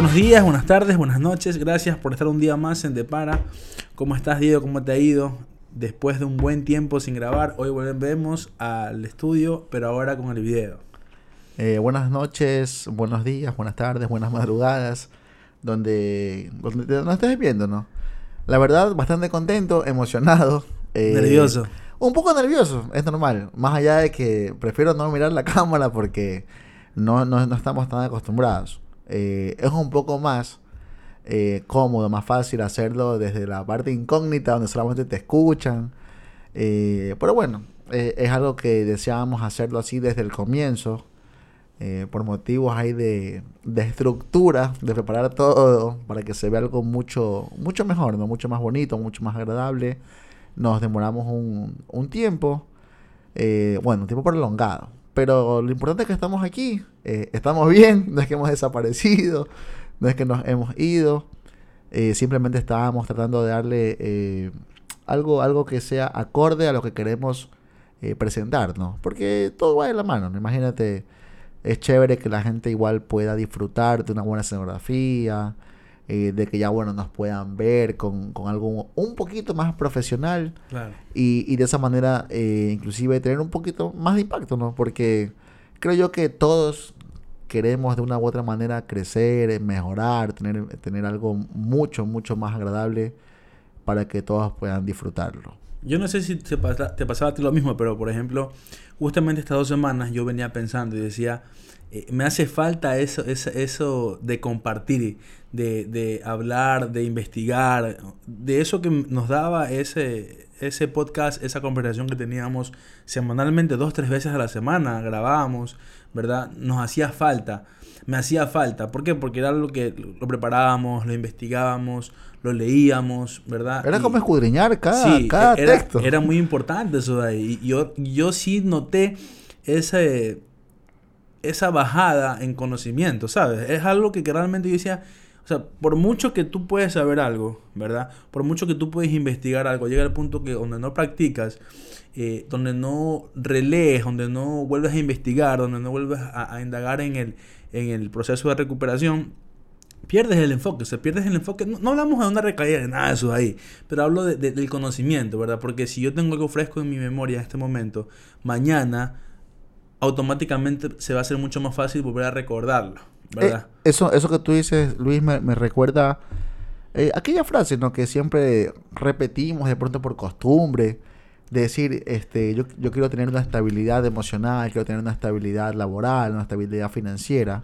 Buenos días, buenas tardes, buenas noches. Gracias por estar un día más en Depara. ¿Cómo estás, Diego? ¿Cómo te ha ido? Después de un buen tiempo sin grabar, hoy volvemos al estudio, pero ahora con el video. Eh, buenas noches, buenos días, buenas tardes, buenas madrugadas, donde, donde nos estés viendo, ¿no? La verdad, bastante contento, emocionado. eh, nervioso. Un poco nervioso, es normal. Más allá de que prefiero no mirar la cámara porque no, no, no estamos tan acostumbrados. Eh, es un poco más eh, cómodo, más fácil hacerlo desde la parte incógnita donde solamente te escuchan. Eh, pero bueno, es algo que deseábamos hacerlo así desde el comienzo. por motivos ahí de, de, estructura, de preparar todo para que se vea algo mucho, mucho mejor, ¿no? mucho más bonito, mucho más agradable. Nos demoramos un, un tiempo, bueno, un tiempo prolongado, pero lo importante es que estamos aquí, eh, estamos bien, no es que hemos desaparecido, no es que nos hemos ido, eh, simplemente estábamos tratando de darle eh, algo, algo que sea acorde a lo que queremos presentarnos, porque todo va de la mano, imagínate, es chévere que la gente igual pueda disfrutar de una buena escenografía, eh, de que ya, bueno, nos puedan ver con, con algo un poquito más profesional. Y, y, de esa manera, eh, inclusive, tener un poquito más de impacto, ¿no? Porque creo yo que todos queremos de una u otra manera crecer, mejorar, tener, tener algo mucho, mucho más agradable para que todos puedan disfrutarlo. Yo no sé si te, te pasaba a ti lo mismo, pero por ejemplo, justamente estas dos semanas yo venía pensando y decía, eh, me hace falta eso, eso, eso de compartir, de, de, hablar, de investigar, de eso que nos daba ese, ese podcast, esa conversación que teníamos semanalmente, dos, tres veces a la semana, grabábamos, ¿verdad? Nos hacía falta, me hacía falta. ¿Por qué? Porque era algo que lo preparábamos, lo investigábamos, lo leíamos, ¿verdad? Era como escudriñar cada, cada era, texto. Era muy importante eso de ahí. Y yo, yo sí noté ese esa bajada en conocimiento, ¿sabes? Es algo que, realmente yo decía, o sea, por mucho que tú puedes saber algo, ¿verdad? Por mucho que tú puedes investigar algo, llega el punto que donde no practicas, eh, donde no relees, donde no vuelves a investigar, donde no vuelves a, indagar en el, en el proceso de recuperación, pierdes el enfoque, o sea, pierdes el enfoque. No, hablamos de una recaída, de nada de eso ahí, pero hablo de, del conocimiento, ¿verdad? Porque si yo tengo algo fresco en mi memoria en este momento, mañana automáticamente se va a hacer mucho más fácil volver a recordarlo, ¿verdad? Eh, eso, eso que tú dices, Luis, me, recuerda eh, aquella frase, ¿no? Que siempre repetimos de pronto por costumbre, de decir, este, yo, yo quiero tener una estabilidad emocional, quiero tener una estabilidad laboral, una estabilidad financiera.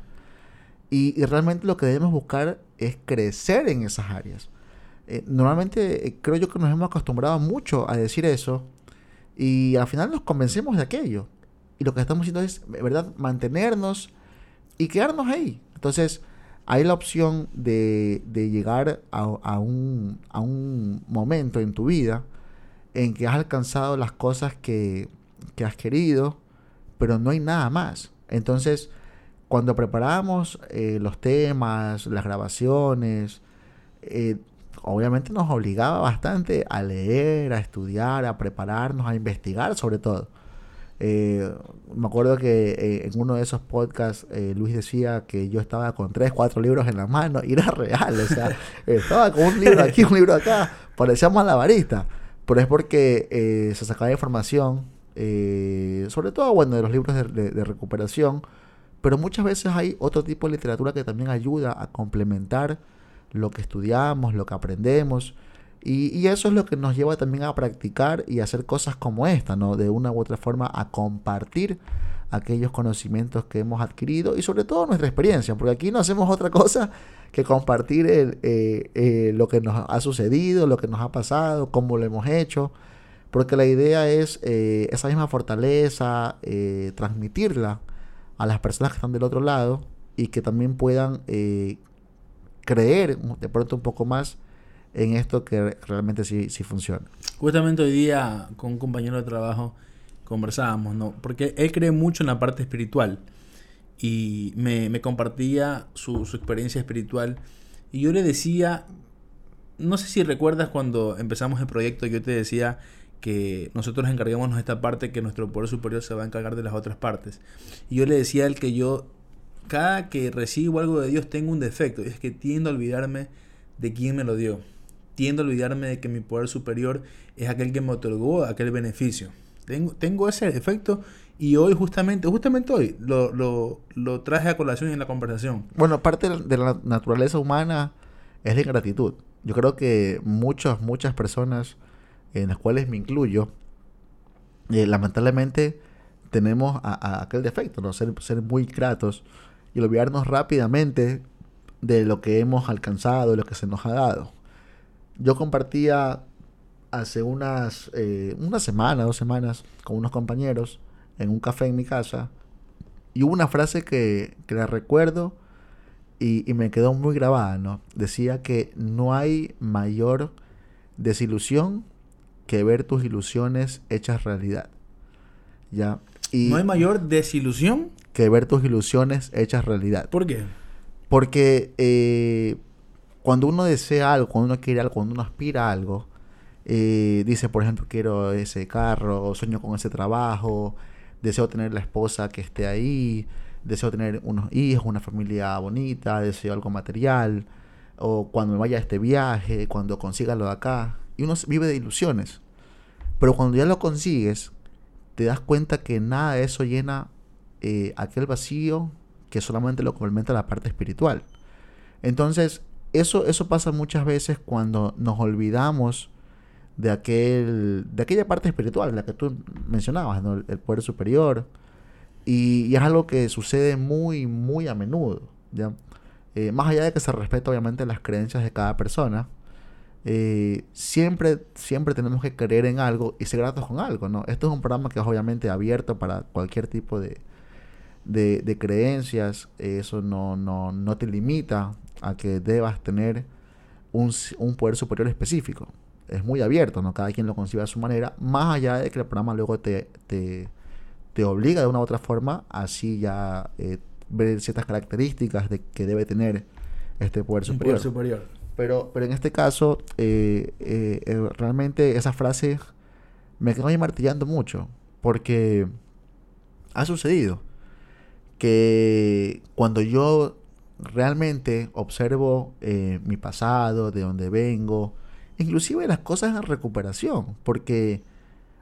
Y, realmente lo que debemos buscar es crecer en esas áreas. Eh, normalmente creo yo que nos hemos acostumbrado mucho a decir eso y al final nos convencemos de aquello. Y lo que estamos haciendo es, ¿verdad?, mantenernos y quedarnos ahí. Entonces, hay la opción de, de llegar a, a, un, a un momento en tu vida en que has alcanzado las cosas que, que has querido, pero no hay nada más. Entonces, cuando preparamos eh, los temas, las grabaciones, eh, obviamente nos obligaba bastante a leer, a estudiar, a prepararnos, a investigar sobre todo. Eh, me acuerdo que eh, en uno de esos podcasts eh, Luis decía que yo estaba con tres, cuatro libros en la mano y era real, o sea, estaba con un libro aquí, un libro acá, parecía malabarista, pero es porque se sacaba información, sobre todo, bueno, de los libros de, de recuperación, pero muchas veces hay otro tipo de literatura que también ayuda a complementar lo que estudiamos, lo que aprendemos. Y, eso es lo que nos lleva también a practicar y hacer cosas como esta, ¿no? De una u otra forma a compartir aquellos conocimientos que hemos adquirido y sobre todo nuestra experiencia, porque aquí no hacemos otra cosa que compartir eh, eh, lo que nos ha sucedido, lo que nos ha pasado, cómo lo hemos hecho, porque la idea es eh, esa misma fortaleza, transmitirla a las personas que están del otro lado y que también puedan creer de pronto un poco más en esto que realmente sí, sí funciona. Justamente hoy día con un compañero de trabajo conversábamos, ¿no? Porque él cree mucho en la parte espiritual y me, me compartía su, su, experiencia espiritual y yo le decía, no sé si recuerdas cuando empezamos el proyecto, yo te decía que nosotros encarguémonos de esta parte, que nuestro poder superior se va a encargar de las otras partes. Y yo le decía a que yo cada que recibo algo de Dios tengo un defecto, y es que tiendo a olvidarme de quién me lo dio. Tiendo a olvidarme de que mi poder superior es aquel que me otorgó aquel beneficio. Tengo, tengo ese defecto y hoy justamente, justamente hoy, lo, lo, lo traje a colación en la conversación. Bueno, parte de la naturaleza humana es la ingratitud. Yo creo que muchas, muchas personas, en las cuales me incluyo, eh, lamentablemente tenemos aquel defecto, ¿no? Ser, ser muy gratos y olvidarnos rápidamente de lo que hemos alcanzado, de lo que se nos ha dado. Yo compartía hace unas, eh, una semana, dos semanas, con unos compañeros en un café en mi casa y hubo una frase que, que la recuerdo y, y, me quedó muy grabada, ¿no? Decía que no hay mayor desilusión que ver tus ilusiones hechas realidad. ¿Ya? Y ¿No hay mayor desilusión? Que ver tus ilusiones hechas realidad. ¿Por qué? Porque eh, cuando uno desea algo, cuando uno quiere algo, cuando uno aspira a algo, eh, dice, por ejemplo, quiero ese carro, sueño con ese trabajo, deseo tener la esposa que esté ahí, deseo tener unos hijos, una familia bonita, deseo algo material, o cuando me vaya a este viaje, cuando consiga lo de acá. Y uno vive de ilusiones. Pero cuando ya lo consigues, te das cuenta que nada de eso llena eh, aquel vacío que solamente lo complementa la parte espiritual. Entonces, eso, eso pasa muchas veces cuando nos olvidamos de, aquel, de aquella parte espiritual, la que tú mencionabas, el, poder superior. Y, es algo que sucede muy, muy a menudo. ¿ya? Eh, más allá de que se respeta obviamente las creencias de cada persona, eh, siempre, siempre tenemos que creer en algo y ser gratos con algo, ¿no? Esto es un programa que es obviamente abierto para cualquier tipo de, de, creencias. Eso no, no, no, te limita a que debas tener un, un poder superior específico es muy abierto, ¿no? Cada quien lo concibe a su manera, más allá de que el programa luego te, te, te obliga de una u otra forma, así ya eh, ver ciertas características de que debe tener este poder superior. superior. Pero, pero en este caso, eh, eh, realmente esa frase me quedó ahí martillando mucho, porque ha sucedido que cuando yo realmente observo mi pasado, de dónde vengo, inclusive las cosas en recuperación, porque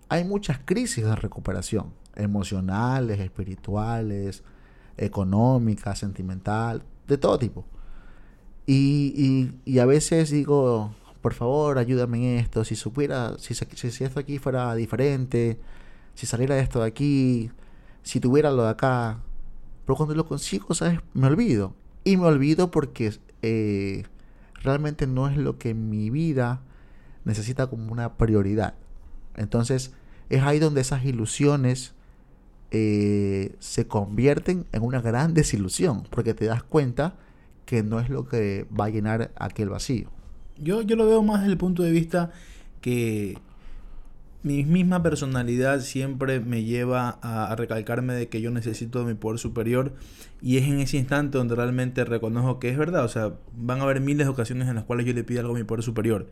hay muchas crisis de recuperación, emocionales, espirituales, económicas, sentimental, de todo tipo. Y, y, a veces digo, por favor, ayúdame en esto, si supiera, si, si, esto aquí fuera diferente, si saliera esto de aquí, si tuviera lo de acá. Pero cuando lo consigo, ¿sabes? Me olvido. Y me olvido porque eh, realmente no es lo que mi vida necesita como una prioridad. Entonces es ahí donde esas ilusiones eh, se convierten en una gran desilusión, porque te das cuenta que no es lo que va a llenar aquel vacío. Yo, yo lo veo más desde el punto de vista que mi misma personalidad siempre me lleva a, recalcarme de que yo necesito mi poder superior y es en ese instante donde realmente reconozco que es verdad. O sea, van a haber miles de ocasiones en las cuales yo le pido algo a mi poder superior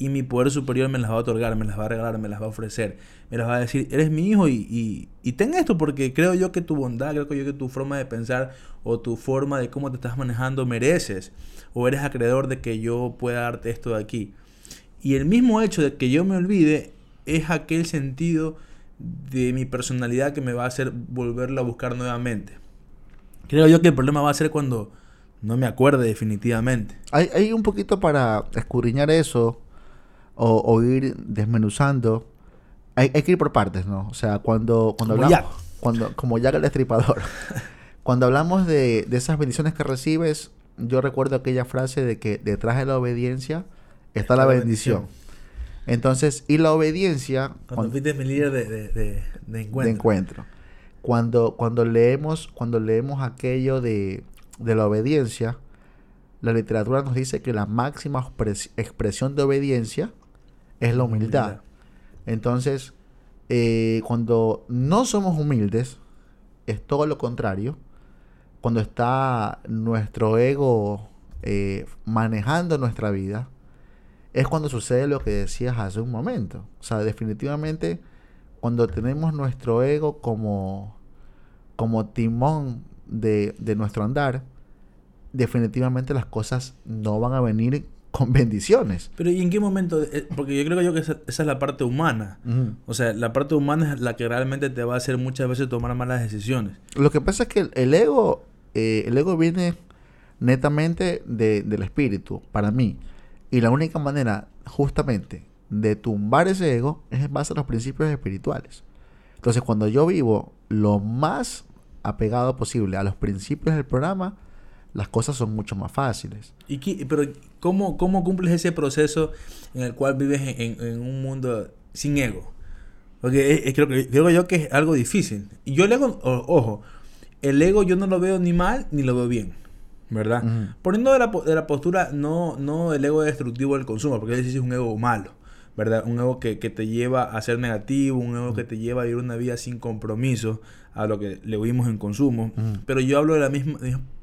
y mi poder superior me las va a otorgar, me las va a regalar, me las va a ofrecer, me las va a decir, eres mi hijo y, y, ten esto porque creo yo que tu bondad, creo yo que tu forma de pensar o tu forma de cómo te estás manejando mereces o eres acreedor de que yo pueda darte esto de aquí. Y el mismo hecho de que yo me olvide es aquel sentido de mi personalidad que me va a hacer volverlo a buscar nuevamente. Creo yo que el problema va a ser cuando no me acuerde definitivamente. Hay, hay un poquito para escudriñar eso, o, ir desmenuzando. Hay, hay, que ir por partes, ¿no? O sea, cuando, cuando como hablamos, cuando, como ya el destripador, cuando hablamos de, de esas bendiciones que recibes, yo recuerdo aquella frase de que detrás de la obediencia está, la bendición. Entonces, y la obediencia... Cuando, fuiste mi líder de, de, encuentro. De encuentro. Cuando, cuando, leemos, cuando leemos aquello de, de la obediencia, la literatura nos dice que la máxima expresión de obediencia es la humildad. Entonces, eh, cuando no somos humildes, es todo lo contrario. Cuando está nuestro ego eh, manejando nuestra vida, es cuando sucede lo que decías hace un momento. O sea, definitivamente, cuando tenemos nuestro ego como, como timón de, de nuestro andar, definitivamente las cosas no van a venir con bendiciones. Pero ¿y en qué momento? Eh, Porque yo creo yo que esa, esa es la parte humana. O sea, la parte humana es la que realmente te va a hacer muchas veces tomar malas decisiones. Lo que pasa es que el, el ego, eh, el ego viene netamente de- del espíritu, para mí. Y la única manera, justamente, de tumbar ese ego es en base a los principios espirituales. Entonces, cuando yo vivo lo más apegado posible a los principios del programa, las cosas son mucho más fáciles. ¿Y qué- pero ¿cómo, ¿cómo cumples ese proceso en el cual vives en, en- en un mundo sin ego? Porque es- es- creo, que, creo yo que es algo difícil. Y yo el ego, o- ojo, el ego yo no lo veo ni mal ni lo veo bien, ¿verdad? Ujú. Poniendo de la, de la postura, no, no el ego destructivo del consumo, porque ese es un ego malo, ¿verdad? Un ego que, que te lleva a ser negativo, un ego que te lleva a vivir una vida sin compromiso a lo que le oímos en consumo. Pero yo hablo de la misma,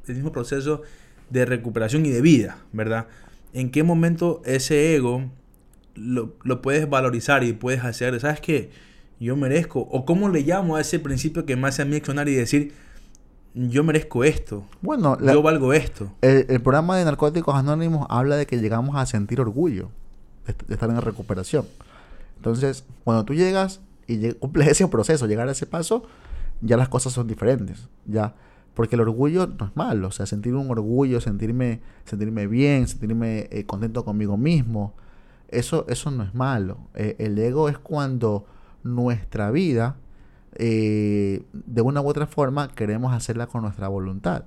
del mismo proceso de recuperación y de vida, ¿verdad? ¿En qué momento ese ego lo, lo puedes valorizar y puedes hacer, ¿sabes qué? Yo merezco, o cómo le llamo a ese principio que me hace a mí accionar y decir, yo merezco esto, Bueno, la- yo valgo esto. el, el programa de Narcóticos Anónimos habla de que llegamos a sentir orgullo de, est- de estar en recuperación. Entonces, cuando tú llegas y lleg- cumples ese proceso, llegar a ese paso, ya las cosas son diferentes, ya. Porque el orgullo no es malo, o sea, sentir un orgullo, sentirme, sentirme bien, sentirme eh, contento conmigo mismo, eso, eso no es malo. Eh, el ego es cuando nuestra vida, eh, de una u otra forma, queremos hacerla con nuestra voluntad.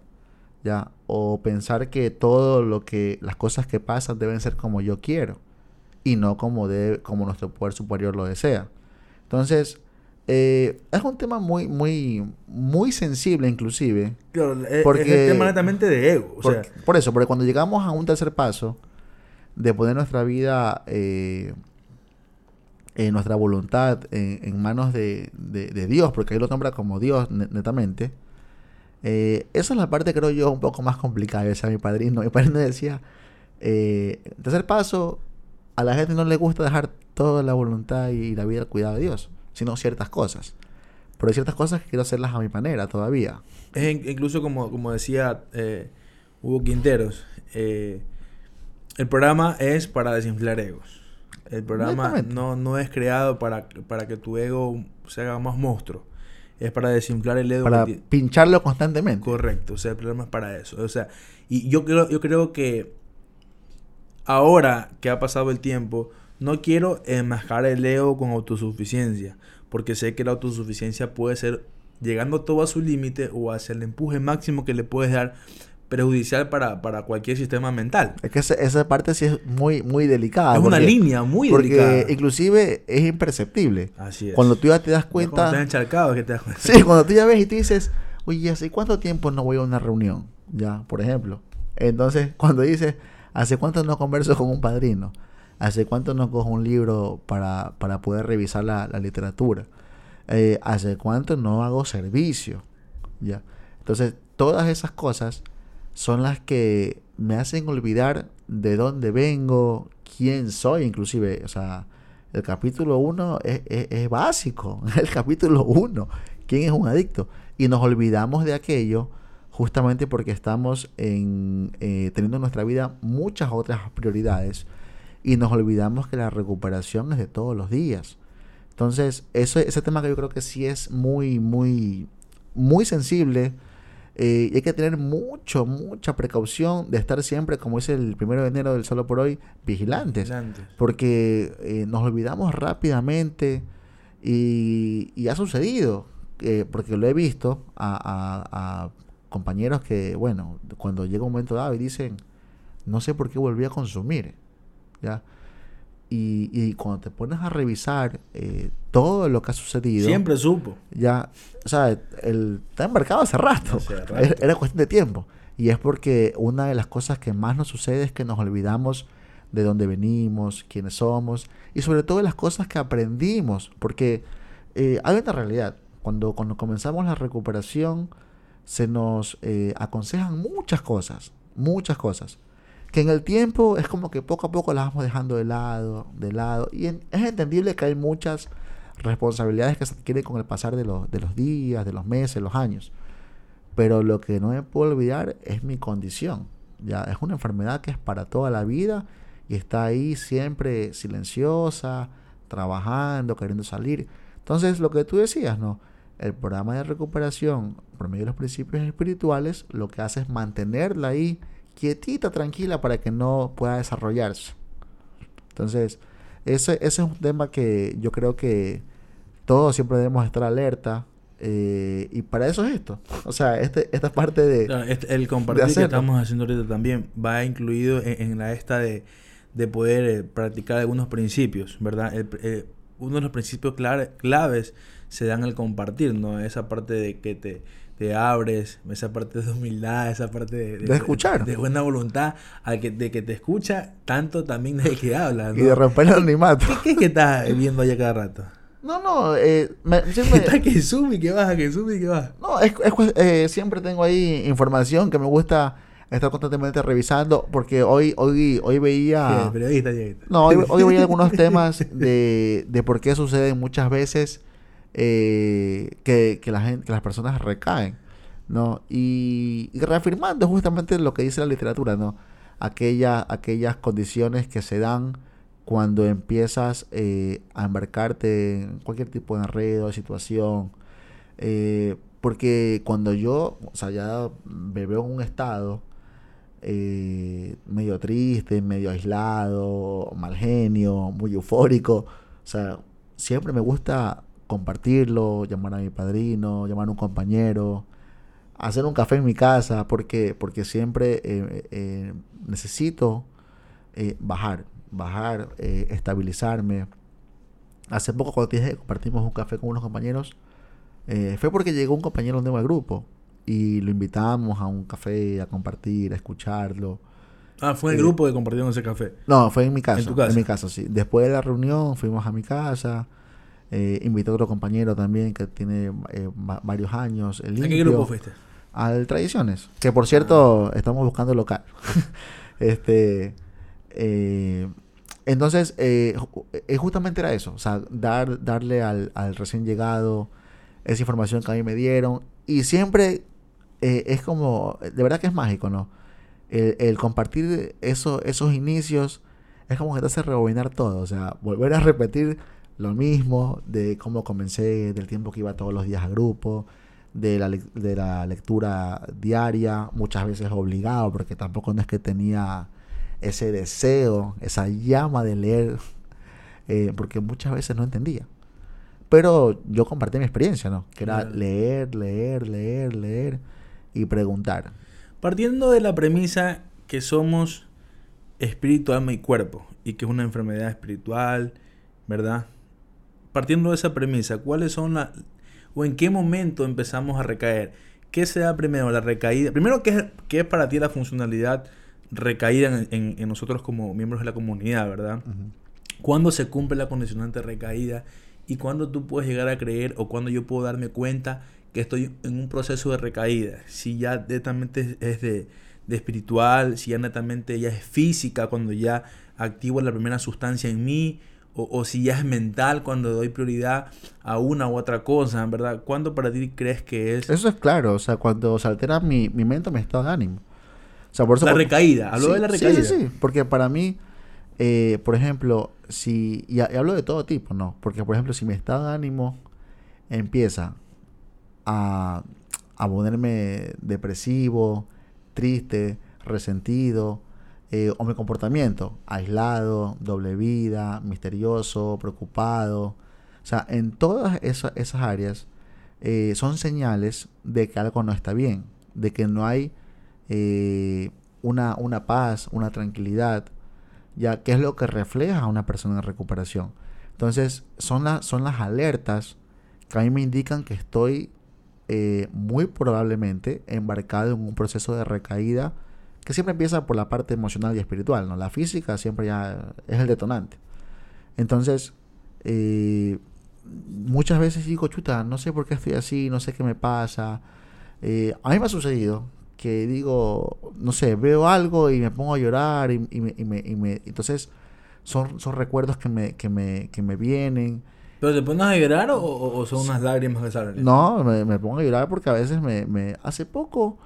¿ya? O pensar que todo lo que, las cosas que pasan deben ser como yo quiero y no como, debe, como nuestro poder superior lo desea. Entonces, eh, es un tema muy, muy, muy sensible inclusive. Claro, es, Porque- es el tema netamente de ego. O sea, Por, por eso, porque cuando llegamos a un tercer paso de poner nuestra vida, eh, nuestra voluntad en, manos de, de- de Dios, porque ahí lo nombra como Dios ne- netamente, eh, esa es la parte, creo yo, un poco más complicada. Decía mi padrino. Mi padrino decía, eh, tercer paso, a la gente no le gusta dejar toda la voluntad y la vida al cuidado de Dios, sino ciertas cosas. Pero hay ciertas cosas que quiero hacerlas a mi manera todavía. es in- incluso como, como decía eh, Hugo Quinteros, eh, el programa es para desinflar egos. El programa no, no es creado para, para que tu ego se haga más monstruo. Es para desinflar el ego. Para pincharlo constantemente. Correcto, o sea, el programa es para eso. O sea, y yo creo, yo creo que ahora que ha pasado el tiempo, no quiero enmascarar el ego con autosuficiencia, porque sé que la autosuficiencia puede ser llegando todo a su límite o hacia el empuje máximo que le puedes dar perjudicial para, para cualquier sistema mental. Es que esa, esa parte sí es muy, muy delicada. es una línea muy Porque delicada. inclusive es imperceptible. Así es. Cuando tú ya te das Ya Cuando cuenta... estás encharcado que te das cuenta. Sí, cuando tú ya ves y tú dices, oye, ¿hace cuánto tiempo no voy a una reunión? Ya, por ejemplo. Entonces, cuando dices, ¿hace cuánto no converso con un padrino? ¿Hace cuánto no cojo un libro para, para poder revisar la, la literatura? Eh, ¿Hace cuánto no hago servicio? Ya. Entonces, todas esas cosas son las que me hacen olvidar de dónde vengo, quién soy, inclusive. O sea, el capítulo 1 es, es- es básico. El capítulo 1. ¿Quién es un adicto? Y nos olvidamos de aquello justamente porque estamos en, eh, teniendo en nuestra vida muchas otras prioridades y nos olvidamos que la recuperación es de todos los días. Entonces, eso, ese tema que yo creo que sí es muy, muy, muy sensible. eh, y hay que tener mucho, mucha precaución de estar siempre, como dice el primero de enero del solo por hoy, vigilantes. Adelante. Porque eh, nos olvidamos rápidamente y, y ha sucedido, eh, porque lo he visto a, a- a compañeros que, bueno, cuando llega un momento dado y dicen, no sé por qué volví a consumir, ¿ya? Y, y cuando te pones a revisar eh, todo lo que ha sucedido, Siempre supo. ya, o sea, el, está embarcado hace rato. Hace rato. Era, era cuestión de tiempo. Y es porque una de las cosas que más nos sucede es que nos olvidamos de dónde venimos, quiénes somos y sobre todo las cosas que aprendimos. Porque eh, hay una realidad. Cuando, cuando comenzamos la recuperación se nos eh, aconsejan muchas cosas, muchas cosas. Que en el tiempo es como que poco a poco las vamos dejando de lado, de lado. Y es entendible que hay muchas responsabilidades que se adquieren con el pasar de los, de los días, de los meses, los años. pero lo que no me puedo olvidar es mi condición. Ya es una enfermedad que es para toda la vida y está ahí siempre silenciosa, trabajando, queriendo salir. Entonces, lo que tú decías, ¿no? El programa de recuperación, por medio de los principios espirituales, lo que hace es mantenerla ahí quietita, tranquila, para que no pueda desarrollarse. Entonces, ese, ese es un tema que yo creo que todos siempre debemos estar alerta. Eh, y para eso es esto. O sea, este, esta parte de. Este, el compartir que estamos haciendo ahorita también va incluido en, la esta de, de poder eh, practicar algunos principios, ¿verdad? Eh, uno de los principios claves se dan al compartir, ¿no? Esa parte de que te, te abres, esa parte de humildad, esa parte de, escuchar. De, buena voluntad, al que, de que te escucha, tanto también de que habla. ¿no? Y de romper el animato. ¿Qué, qué es que estás viendo allá cada rato? No, no, eh, siempre... Está que sube y que baja, que sube y que baja. No, es, es eh, siempre tengo ahí información que me gusta estar constantemente revisando porque hoy hoy hoy veía sí, periodista, no hoy, hoy, veía algunos temas de, de por qué sucede muchas veces eh, que, que, la que las personas recaen no y, reafirmando justamente lo que dice la literatura no aquella aquellas condiciones que se dan cuando empiezas eh, a embarcarte en cualquier tipo de enredo, de situación. Eh, porque cuando yo, o sea, ya me en un estado medio triste, medio aislado, mal genio, muy eufórico. O sea, siempre me gusta compartirlo, llamar a mi padrino, llamar a un compañero, hacer un café en mi casa, porque, porque siempre eh, eh, necesito bajar, bajar, estabilizarme. Hace poco cuando dije compartimos un café con unos compañeros, fue porque llegó un compañero nuevo al grupo y lo invitamos a un café a compartir, a escucharlo. Ah, fue el eh, grupo de compartieron ese café. No, fue en mi casa. ¿En mi casa, sí. Después de la reunión fuimos a mi casa. Eh, invité a otro compañero también que tiene eh, varios años. ¿A qué grupo fuiste? Al Tradiciones. Que por cierto, ah. estamos buscando local. este. entonces, justamente era eso. O sea, dar, darle al, al recién llegado esa información que a mí me dieron. Y siempre eh, es como, de verdad que es mágico, ¿no? El, compartir eso, esos inicios es como que te hace rebobinar todo, o sea, volver a repetir lo mismo de cómo comencé, del tiempo que iba todos los días a grupo, de la, de la lectura diaria, muchas veces obligado, porque tampoco no es que tenía ese deseo, esa llama de leer, eh, porque muchas veces no entendía. Pero yo compartí mi experiencia, ¿no? Que era leer, leer, leer, leer y preguntar. Partiendo de la premisa que somos espíritu, alma y cuerpo y que es una enfermedad espiritual, ¿verdad? Partiendo de esa premisa, ¿cuáles son las... o en qué momento empezamos a recaer? ¿Qué se da primero? La recaída. Primero, ¿qué es, qué es para ti la funcionalidad recaída en, nosotros como miembros de la comunidad, ¿verdad? ¿Cuándo se cumple la condicionante recaída? ¿Y cuándo tú puedes llegar a creer o cuándo yo puedo darme cuenta que estoy en un proceso de recaída, si ya netamente es de, espiritual, si ya netamente ya es física, cuando ya activo la primera sustancia en mí, o, si ya es mental, cuando doy prioridad a una u otra cosa, ¿verdad? ¿Cuándo para ti crees que es? Eso es claro, o sea, cuando se altera mi, mi mente, mi estado de ánimo. O sea, por eso, la recaída, hablo de la recaída. Sí, sí, sí, porque para mí, eh, por ejemplo, si, y, hablo de todo tipo, ¿no? Porque, por ejemplo, si mi estado de ánimo empieza a, ponerme depresivo, triste, resentido, eh, o mi comportamiento, aislado, doble vida, misterioso, preocupado. O sea, en todas esas, áreas eh, son señales de que algo no está bien, de que no hay eh, una, una paz, una tranquilidad, ya que es lo que refleja a una persona en recuperación. Entonces, son, son las alertas que a mí me indican que estoy muy probablemente embarcado en un proceso de recaída que siempre empieza por la parte emocional y espiritual, ¿no? La física siempre ya es el detonante. Entonces, eh, muchas veces digo, chuta, no sé por qué estoy así, no sé qué me pasa. Eh, a mí me ha sucedido que digo, no sé, veo algo y me pongo a llorar y, me, entonces son, son recuerdos que me, que me, que me vienen ¿Pero te pones a llorar o, o son unas lágrimas que salen? No, me, me, pongo a llorar porque a veces me... me hace poco...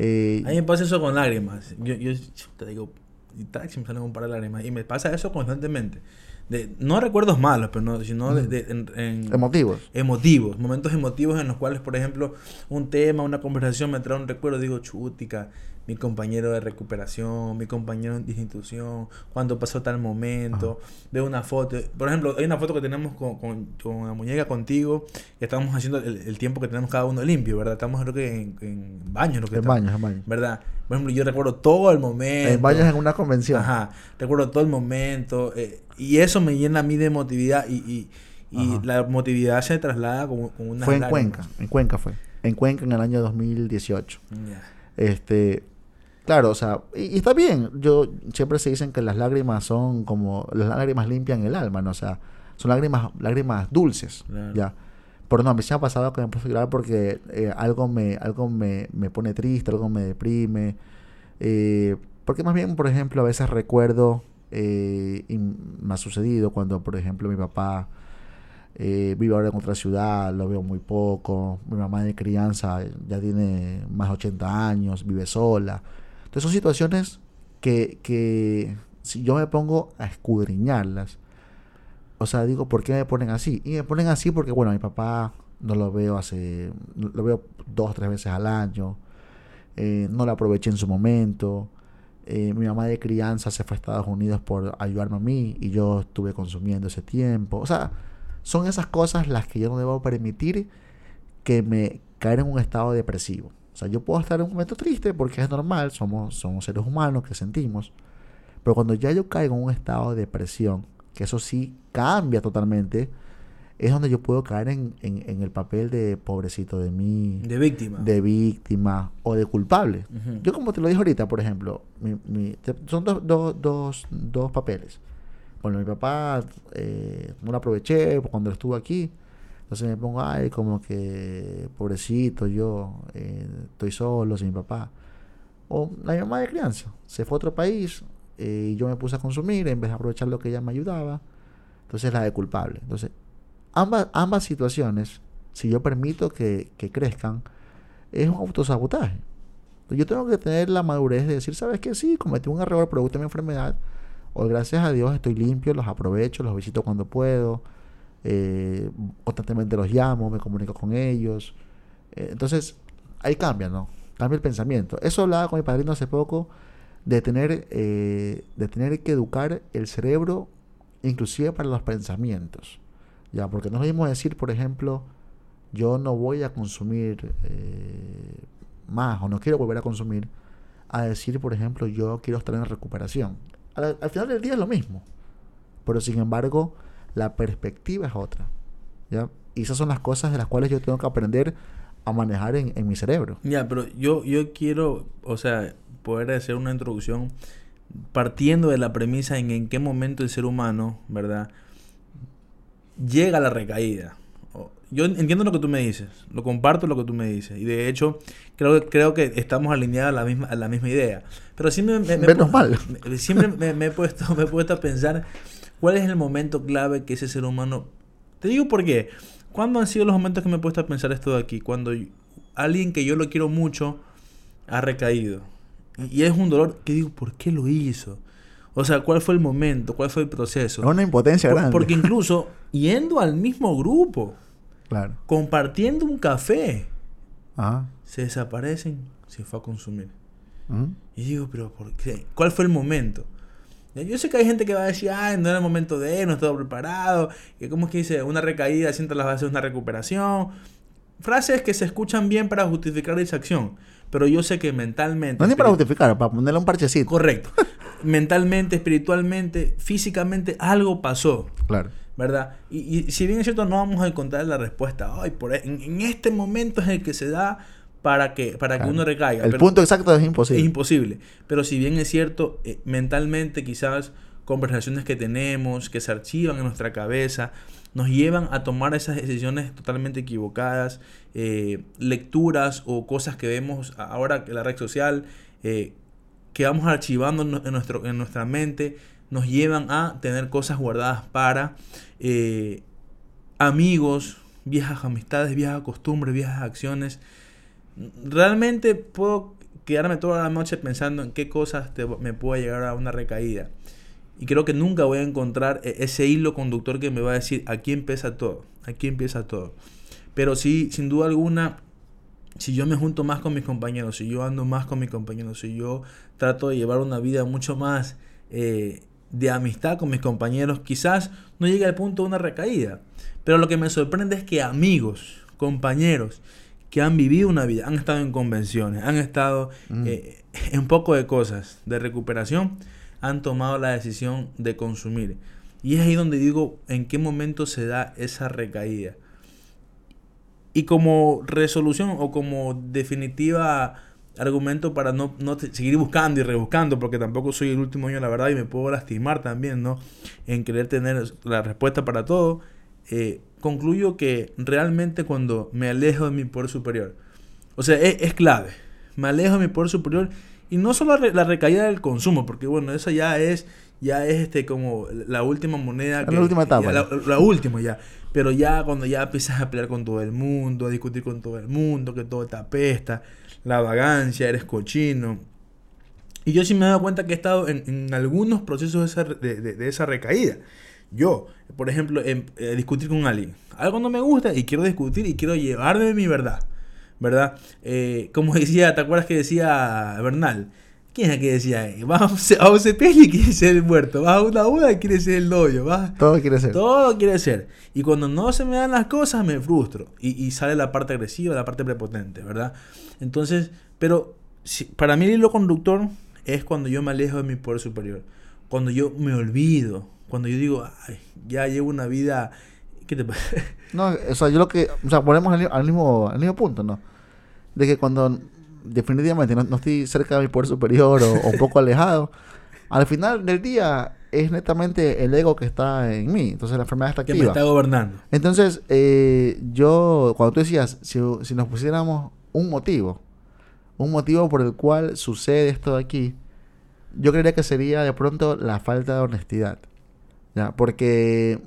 Eh, a mí me pasa eso con lágrimas. Yo, yo te digo, y taxi me salen un par de lágrimas. Y me pasa eso constantemente de, no recuerdos malos, pero no, sino de, en, emotivos. Emotivos, momentos emotivos en los cuales, por ejemplo, un tema, una conversación me trae un recuerdo, digo, chútica, mi compañero de recuperación, mi compañero de institución, cuando pasó tal momento, veo una foto, por ejemplo, hay una foto que tenemos con, con, la muñeca contigo, que estamos haciendo el, tiempo que tenemos cada uno limpio, ¿verdad? Estamos creo que en, en baños, lo que En baños, en baños. ¿Verdad? Por ejemplo, yo recuerdo todo el momento. En baños en una convención. Ajá, recuerdo todo el momento, eh, y eso me llena a mí de emotividad y, y, y la emotividad se traslada como, una... Fue en Cuenca, en Cuenca fue. En Cuenca en el año 2018. Este, Claro, o sea, y, está bien. Yo siempre se dicen que las lágrimas son como las lágrimas limpian el alma, ¿no? O sea, son lágrimas lágrimas dulces, ya. Pero no, me ha pasado que me puse a porque eh, algo me algo me, me, pone triste, algo me deprime. Eh, porque más bien, por ejemplo, a veces recuerdo eh, y me ha sucedido cuando, por ejemplo, mi papá vive ahora en otra ciudad, lo veo muy poco. Mi mamá de crianza ya tiene más de 80 años, vive sola. Entonces son situaciones que, que si yo me pongo a escudriñarlas, o sea, digo, ¿por qué me ponen así? Y me ponen así porque, bueno, mi papá no lo veo hace, lo veo dos o tres veces al año, eh, no lo aproveché en su momento. Eh, mi mamá de crianza se fue a Estados Unidos por ayudarme a mí y yo estuve consumiendo ese tiempo. O sea, son esas cosas las que yo no debo permitir que me caer en un estado depresivo. O sea, yo puedo estar en un momento triste porque es normal, somos, somos seres humanos que sentimos. Pero cuando ya yo caigo en un estado de depresión, que eso sí cambia totalmente, es donde yo puedo caer en, el papel de pobrecito de mí. De víctima. De víctima o de culpable. Yo como te lo dije ahorita, por ejemplo, son dos, dos, dos, papeles. Bueno, mi papá eh, no lo aproveché cuando estuvo aquí. Entonces me pongo, ay, como que pobrecito, yo eh, estoy solo sin mi papá. O la mamá de crianza, se fue a otro país eh, y yo me puse a consumir en vez de aprovechar lo que ella me ayudaba. Entonces la de culpable. Entonces, ambas, ambas situaciones, si yo permito que, que crezcan, es un autosabotaje. Yo tengo que tener la madurez de decir, ¿sabes qué? Sí, cometí un error producto de mi enfermedad. O gracias a Dios estoy limpio, los aprovecho, los visito cuando puedo eh, constantemente los llamo, me comunico con ellos. Eh, entonces, ahí cambia, ¿no? Cambia el pensamiento. Eso hablaba con mi padrino hace poco de tener, eh, de tener que educar el cerebro inclusive para los pensamientos. Ya, porque no lo decir, por ejemplo, yo no voy a consumir más o no quiero volver a consumir, a decir, por ejemplo, yo quiero estar en recuperación. al final del día es lo mismo. Pero sin embargo, la perspectiva es otra. ¿ya? Y esas son las cosas de las cuales yo tengo que aprender a manejar en, mi cerebro. Ya, pero yo, yo quiero, o sea, poder hacer una introducción partiendo de la premisa en en qué momento el ser humano, ¿verdad? Llega a la recaída. Yo entiendo lo que tú me dices, lo comparto lo que tú me dices. Y de hecho, creo, creo que estamos alineados a la misma, a la misma idea. Pero siempre me, Menos mal. siempre me, he puesto, me he puesto a pensar ¿Cuál es el momento clave que ese ser humano... Te digo por qué. ¿Cuándo han sido los momentos que me he puesto a pensar esto de aquí? Cuando alguien que yo lo quiero mucho ha recaído. Y es un dolor que digo, ¿por qué lo hizo? O sea, ¿cuál fue el momento? ¿Cuál fue el proceso? Es una impotencia grande. Porque incluso yendo al mismo grupo, claro. compartiendo un café, se desaparecen, se fue a consumir. Y digo, ¿pero por qué? ¿Cuál fue el momento? Yo sé que hay gente que va a decir, ah, no era el momento de, no estaba preparado, que como es que dice, una recaída siempre las bases de una recuperación. Frases que se escuchan bien para justificar esa acción, pero yo sé que mentalmente... No ni para justificar, para ponerle un parchecito. Correcto. mentalmente, espiritualmente, físicamente, algo pasó. Claro. ¿Verdad? Y, si bien es cierto, no vamos a encontrar la respuesta. Ay, por, e, en este momento es el que se da para que, para que uno recaiga. El punto exacto es imposible. Es imposible. Pero si bien es cierto, eh, mentalmente quizás conversaciones que tenemos, que se archivan en nuestra cabeza, nos llevan a tomar esas decisiones totalmente equivocadas, eh, lecturas o cosas que vemos ahora en la red social, eh, que vamos archivando en, nuestro, en nuestra mente, nos llevan a tener cosas guardadas para amigos, viejas amistades, viejas costumbres, viejas acciones. Realmente puedo quedarme toda la noche pensando en qué cosas me puede llegar a una recaída. Y creo que nunca voy a encontrar e-, ese hilo conductor que me va a decir aquí empieza todo, aquí empieza todo. Pero sí, sin duda alguna, si yo me junto más con mis compañeros, si yo ando más con mis compañeros, si yo trato de llevar una vida mucho más eh, de amistad con mis compañeros, quizás no llegue al punto de una recaída. Pero lo que me sorprende es que amigos, compañeros, que han vivido una vida, han estado en convenciones, han estado mm. eh, en poco de cosas de recuperación, han tomado la decisión de consumir. Y es ahí donde digo en qué momento se da esa recaída. Y como resolución o como definitiva argumento para no, seguir buscando y rebuscando, porque tampoco soy el último año, la verdad, y me puedo lastimar también, ¿no? En querer tener la respuesta para todo. Eh, concluyo que realmente cuando me alejo de mi poder superior, o sea, es, es clave, me alejo de mi poder superior y no solo la recaída del consumo, porque bueno, esa ya es, ya es este como la última moneda. la última etapa. la, última ya. Pero ya cuando ya empiezas a pelear con todo el mundo, a discutir con todo el mundo, que todo te apesta, la vagancia, eres cochino. Y yo sí me he dado cuenta que he estado en, algunos procesos de esa, recaída. Yo, por ejemplo, en, eh, discutir con alguien. Algo no me gusta y quiero discutir y quiero llevarme mi verdad. ¿Verdad? Eh, como decía, ¿te acuerdas que decía Bernal? ¿Quién es el que decía? Vas a un sepelio y quiere ser el muerto. Vas a una boda y quiere ser el novio. Todo quiere ser. Todo quiere ser. Y cuando no se me dan las cosas, me frustro. Y, sale la parte agresiva, la parte prepotente, ¿verdad? Entonces, pero para mí el hilo conductor es cuando yo me alejo de mi poder superior. Cuando yo me olvido. Cuando yo digo, ay, ya llevo una vida ¿Qué te No, o sea, yo lo que. O sea, ponemos al, mismo, al mismo punto, ¿no? De que cuando definitivamente no, estoy cerca de mi poder superior o, un poco alejado, al final del día es netamente el ego que está en mí. Entonces la enfermedad está activa. Que me está gobernando. Entonces, eh, yo, cuando tú decías, si, si nos pusiéramos un motivo, un motivo por el cual sucede esto de aquí, yo creería que sería de pronto la falta de honestidad. ¿ya? Porque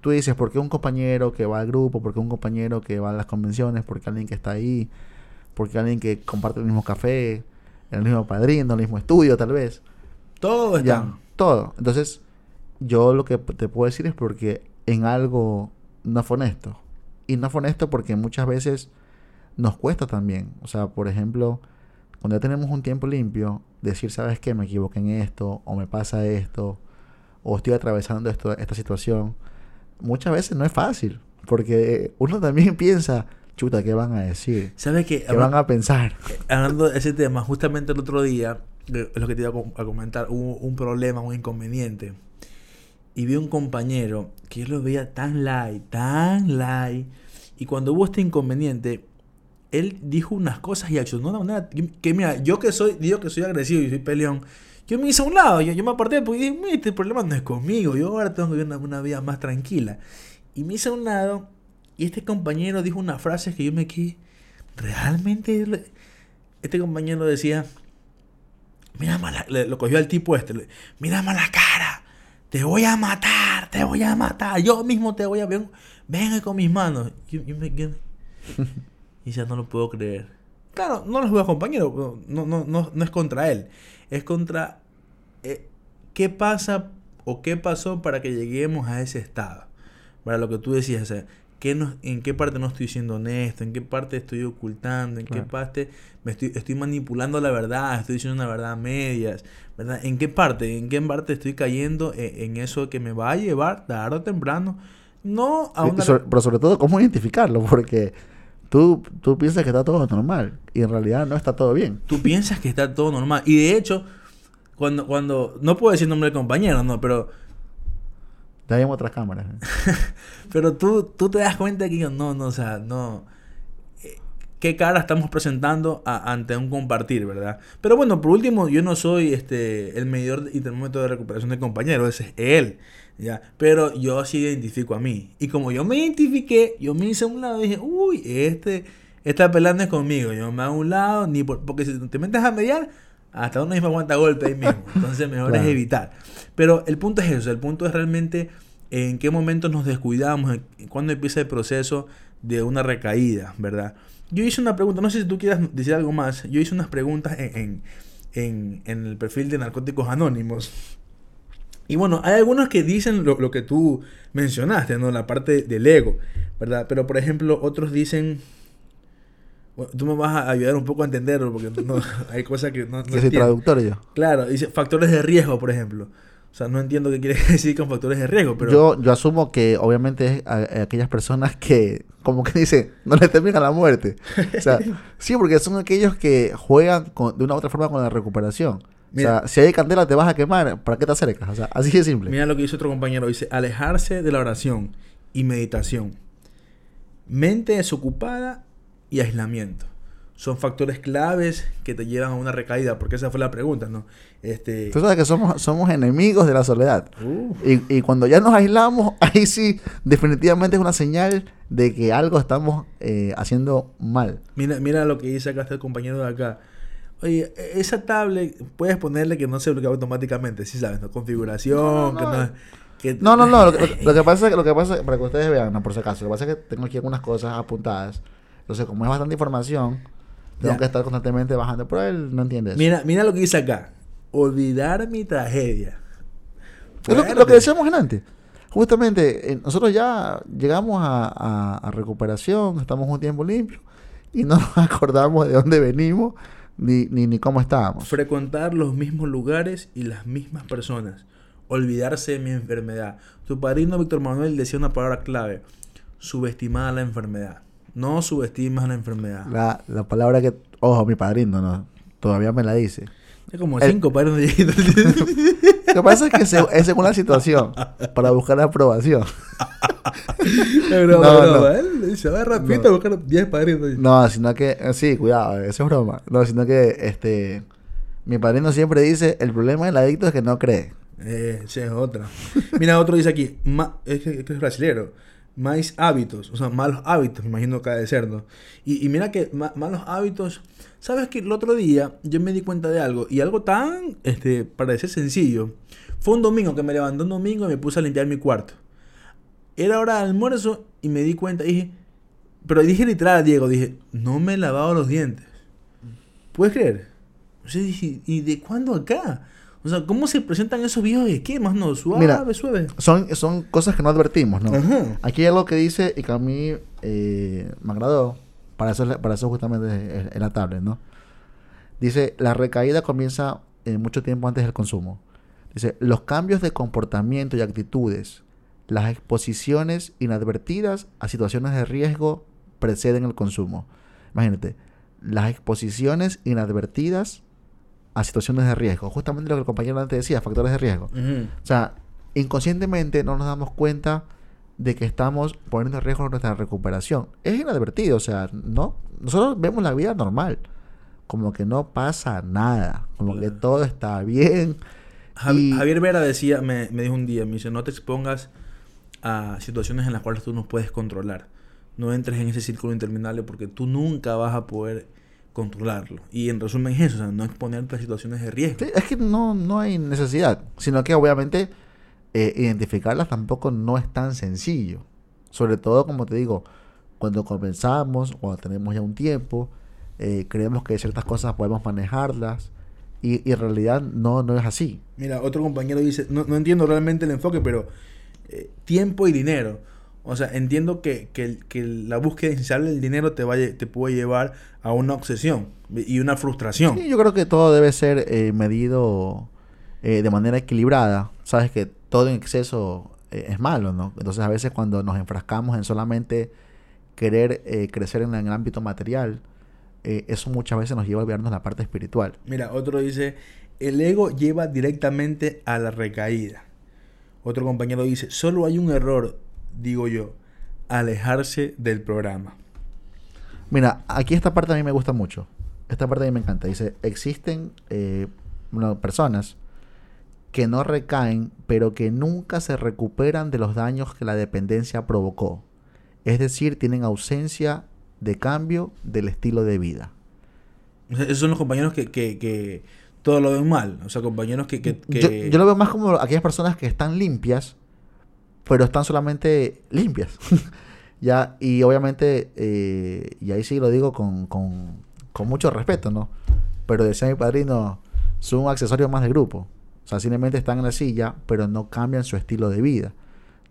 tú dices, ¿por qué un compañero que va al grupo? ¿Por qué un compañero que va a las convenciones? ¿Por qué alguien que está ahí? ¿Por qué alguien que comparte el mismo café? El mismo padrino, el mismo estudio, tal vez. Todo está. Ya, todo. Entonces, yo lo que te puedo decir es porque en algo no fue honesto. Y no fue honesto porque muchas veces nos cuesta también. O sea, por ejemplo, cuando ya tenemos un tiempo limpio, decir, ¿sabes qué? Me equivoqué en esto, o me pasa esto, o estoy atravesando esto, esta situación muchas veces no es fácil, porque uno también piensa, chuta, ¿qué van a decir? ¿Sabes qué? ¿Qué van a pensar? Eh, hablando de ese tema, justamente el otro día, es lo que te iba a comentar, hubo un problema, un inconveniente. Y vi un compañero que yo lo veía tan light, tan light. Y cuando hubo este inconveniente, él dijo unas cosas y accionó de una manera que, mira, yo que soy, digo que soy agresivo y soy peleón, yo me hice a un lado, yo, me aparté porque dije, este problema no es conmigo, yo ahora tengo que vivir una, vida más tranquila. Y me hice a un lado y este compañero dijo una frase que yo me quedé, realmente, este compañero decía, mira mala, lo cogió al tipo este, mira mala cara, te voy a matar, te voy a matar, yo mismo te voy a, ven, ven con mis manos. Yo, me quedé, y ya no lo puedo creer. Claro, no los veo compañero, no, no, no, no es contra él, es contra eh, ¿qué pasa o qué pasó para que lleguemos a ese estado? Para lo que tú decías, o sea, ¿en qué parte no estoy siendo honesto? ¿En qué parte estoy ocultando? ¿En qué parte me estoy, estoy manipulando la verdad? ¿Estoy diciendo una verdad a medias? ¿verdad? ¿En qué parte? ¿En qué parte estoy cayendo e, en, eso que me va a llevar tarde o temprano? No a una... Pero sobre todo, ¿cómo identificarlo? Porque tú, tú piensas que está todo normal y en realidad no está todo bien. Tú piensas que está todo normal. Y de hecho, cuando, cuando, no puedo decir nombre de compañero, no, pero... Te otras cámaras. pero tú, tú te das cuenta que no, no, o sea, no... Eh, ¿Qué cara estamos presentando ante un compartir, verdad? Pero bueno, por último, yo no soy este el medidor y termómetro de recuperación de compañero, ese es él, ¿ya? Pero yo sí identifico a mí. Y como yo me identifiqué, yo me hice a un lado y dije, uy, este, esta pelando es conmigo. Yo me hago a un lado, ni porque si te metes a mediar hasta uno mismo aguanta golpe ahí mismo. Entonces mejor es evitar. Pero el punto es eso. El punto es realmente en qué momento nos descuidamos, cuándo empieza el proceso de una recaída, ¿verdad? Yo hice una pregunta, no sé si tú quieras decir algo más, yo hice unas preguntas en, en, en el perfil de Narcóticos Anónimos. Y bueno, hay algunos que dicen lo, lo, que tú mencionaste, ¿no? La parte del ego, ¿verdad? Pero por ejemplo, otros dicen... Bueno, tú me vas a ayudar un poco a entenderlo porque no, hay cosas que no... no que soy traductor yo. Claro, dice factores de riesgo, por ejemplo. O sea, no entiendo qué quiere decir con factores de riesgo, pero... Yo, yo asumo que obviamente es a, a aquellas personas que, como que dicen, no les termina la muerte. O sea, sí, porque son aquellos que juegan con, de una u otra forma con la recuperación. Mira, o sea, si hay candela te vas a quemar, ¿para qué te acercas? O sea, así de simple. Mira lo que dice otro compañero, dice, alejarse de la oración y meditación. Mente desocupada y aislamiento son factores claves que te llevan a una recaída, porque esa fue la pregunta, ¿no? Este... Tú sabes que somos, somos enemigos de la soledad. Uh. Y, y, cuando ya nos aislamos, ahí sí, definitivamente es una señal de que algo estamos eh, haciendo mal. Mira, mira lo que dice acá este compañero de acá. Oye, esa tablet puedes ponerle que no se bloquea automáticamente, sí sabes, ¿no? Configuración, no, no, que no. Que... No, no, no. Lo, lo, lo, que pasa es que, lo que pasa, para que ustedes vean, no, por si acaso, lo que pasa es que tengo aquí algunas cosas apuntadas. Entonces, como es bastante información, tengo Ya. que estar constantemente bajando. Pero él no entiende eso. Mira, mira lo que dice acá. Olvidar mi tragedia. Es lo, que- lo que decíamos antes. Justamente, eh, nosotros ya llegamos a, a- a recuperación, estamos un tiempo limpio y no nos acordamos de dónde venimos ni, ni, ni cómo estábamos. Frecuentar los mismos lugares y las mismas personas. Olvidarse de mi enfermedad. Tu padrino Víctor Manuel decía una palabra clave. Subestimar la enfermedad. No subestimas la enfermedad. La, la palabra que, ojo, mi padrino, no, todavía me la dice. Es como El- cinco padrinos de Lo que pasa es que se- es según la situación, para buscar la aprobación. Es broma, No, broma. no. Él se va rapidito No. a buscar 10 padrinos. No, sino que, eh, sí, cuidado, eso es broma. No, sino que, este, mi padrino siempre dice, el problema del adicto es que no cree. Eh, esa es otra. Mira, otro dice aquí, ma- es, que, es que es brasilero. Más hábitos, o sea, malos hábitos, me imagino que ha de ser, ¿no? Y, y mira que ma- malos hábitos, ¿sabes que el otro día yo me di cuenta de algo? Y algo tan, este, parece sencillo. Fue un domingo que me levanté un domingo y me puse a limpiar mi cuarto. Era hora de almuerzo y me di cuenta, dije, pero dije literal a Diego, dije, no me he lavado los dientes. ¿Puedes creer? O sea, dije, ¿y de cuándo acá? O sea, ¿cómo se presentan esos videos de esquemas, no? Suave, Mira, suave. Son, son cosas que no advertimos, ¿no? Ajá. Aquí hay algo que dice y que a mí eh, me agradó. Para eso, para eso justamente es, es la tablet, ¿no? Dice, la recaída comienza eh, mucho tiempo antes del consumo. Dice, los cambios de comportamiento y actitudes, las exposiciones inadvertidas a situaciones de riesgo preceden el consumo. Imagínate, las exposiciones inadvertidas a situaciones de riesgo. Justamente lo que el compañero antes decía, factores de riesgo. O sea, inconscientemente no nos damos cuenta de que estamos poniendo en riesgo nuestra recuperación. Es inadvertido, o sea, no, nosotros vemos la vida normal, como que no pasa nada, como que todo está bien. Jav- Y- Javier Vera decía, me, me dijo un día, me dice, no te expongas a situaciones en las cuales tú no puedes controlar. No entres en ese círculo interminable porque tú nunca vas a poder controlarlo. Y en resumen es eso, o sea, no exponerte a situaciones de riesgo. Sí, es que no, no hay necesidad, sino que obviamente eh, identificarlas tampoco no es tan sencillo. Sobre todo, como te digo, cuando comenzamos, cuando tenemos ya un tiempo, eh, creemos que ciertas cosas podemos manejarlas y, y en realidad no, no es así. Mira, otro compañero dice, no, no entiendo realmente el enfoque, pero eh, tiempo y dinero. O sea, entiendo que, que, que la búsqueda insaciable del dinero te, vaya, te puede llevar a una obsesión y una frustración. Sí, yo creo que todo debe ser eh, medido eh, de manera equilibrada. Sabes que todo en exceso eh, es malo, ¿no? Entonces a veces cuando nos enfrascamos en solamente querer crecer en el ámbito material, eso muchas veces nos lleva a olvidarnos la parte espiritual. Mira, otro dice, el ego lleva directamente a la recaída. Otro compañero dice, solo hay un error, digo yo, alejarse del programa. Mira, aquí esta parte a mí me gusta mucho. Esta parte a mí me encanta. Dice, existen eh, bueno, personas que no recaen, pero que nunca se recuperan de los daños que la dependencia provocó. Es decir, tienen ausencia de cambio del estilo de vida. Esos son los compañeros que, que, que todo lo ven mal. O sea, compañeros que... que, Yo, yo lo veo más como aquellas personas que están limpias, pero están solamente limpias. ya, y obviamente, eh, y ahí sí lo digo con, con, con mucho respeto, ¿no? Pero decía mi padrino, son un accesorio más del grupo. O sea, simplemente están en la silla, pero no cambian su estilo de vida.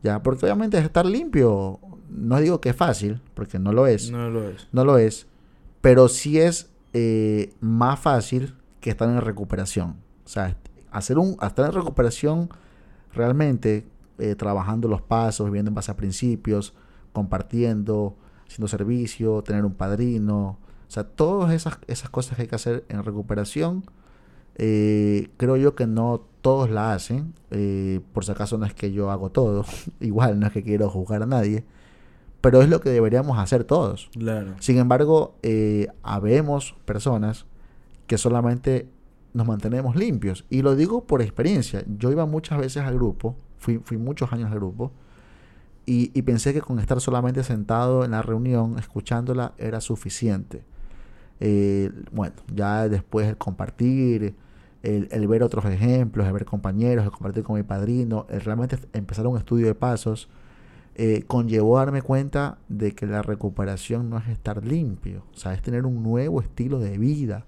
Ya, porque obviamente estar limpio, no digo que es fácil, porque no lo es. No lo es. No lo es. Pero sí es eh, más fácil que estar en recuperación. O sea, hacer un, estar en recuperación realmente, eh, trabajando los pasos, viviendo en base a principios, compartiendo, haciendo servicio, tener un padrino. O sea, todas esas, esas cosas que hay que hacer en recuperación, eh, creo yo que no todos la hacen. Eh, por si acaso no es que yo hago todo. Igual no es que quiero juzgar a nadie. Pero es lo que deberíamos hacer todos. Claro. Sin embargo, eh, habemos personas que solamente nos mantenemos limpios. Y lo digo por experiencia. Yo iba muchas veces al grupo, fui, fui muchos años al grupo, y, y pensé que con estar solamente sentado en la reunión, escuchándola, era suficiente. Eh, bueno, ya después el compartir, el, ver otros ejemplos, el ver compañeros, el compartir con mi padrino, el realmente empezar un estudio de pasos, eh, conllevó a darme cuenta de que la recuperación no es estar limpio, o es tener un nuevo estilo de vida,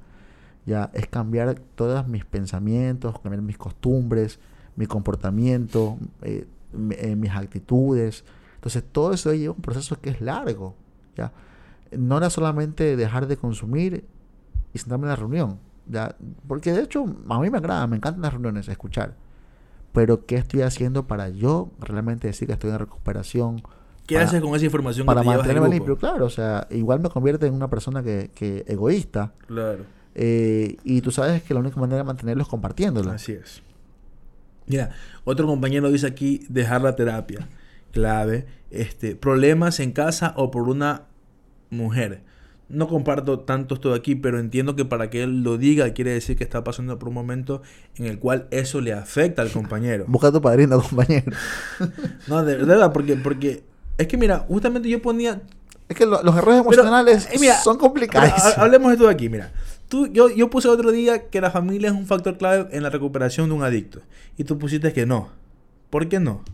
ya es cambiar todos mis pensamientos, cambiar mis costumbres, mi comportamiento, eh, eh, mis actitudes. Entonces, todo eso lleva un proceso que es largo, ya. No era solamente dejar de consumir y sentarme en la reunión, ya, porque de hecho a mí me agrada, me encantan las reuniones, escuchar. Pero ¿qué estoy haciendo para yo realmente decir que estoy en recuperación? ¿Qué para- haces con esa información para que te mantenerme limpio, claro, o sea, igual me convierte en una persona que, que egoísta. Claro. eh, y tú sabes que la única manera de mantenerlo es compartiéndolo. Así es. Mira, otro compañero dice aquí dejar la terapia. Clave. Este, problemas en casa o por una mujer. No comparto tanto esto de aquí, pero entiendo que para que él lo diga quiere decir que está pasando por un momento en el cual eso le afecta al compañero. Busca a tu padrino, compañero. No, de, de verdad, porque, porque es que mira, justamente yo ponía Es que lo- los errores emocionales eh, mira, son Pero, complicados. ha- hablemos de esto de aquí, mira. Tú, yo, yo puse otro día que la familia es un factor clave en la recuperación de un adicto. Y tú pusiste que no. ¿Por qué no?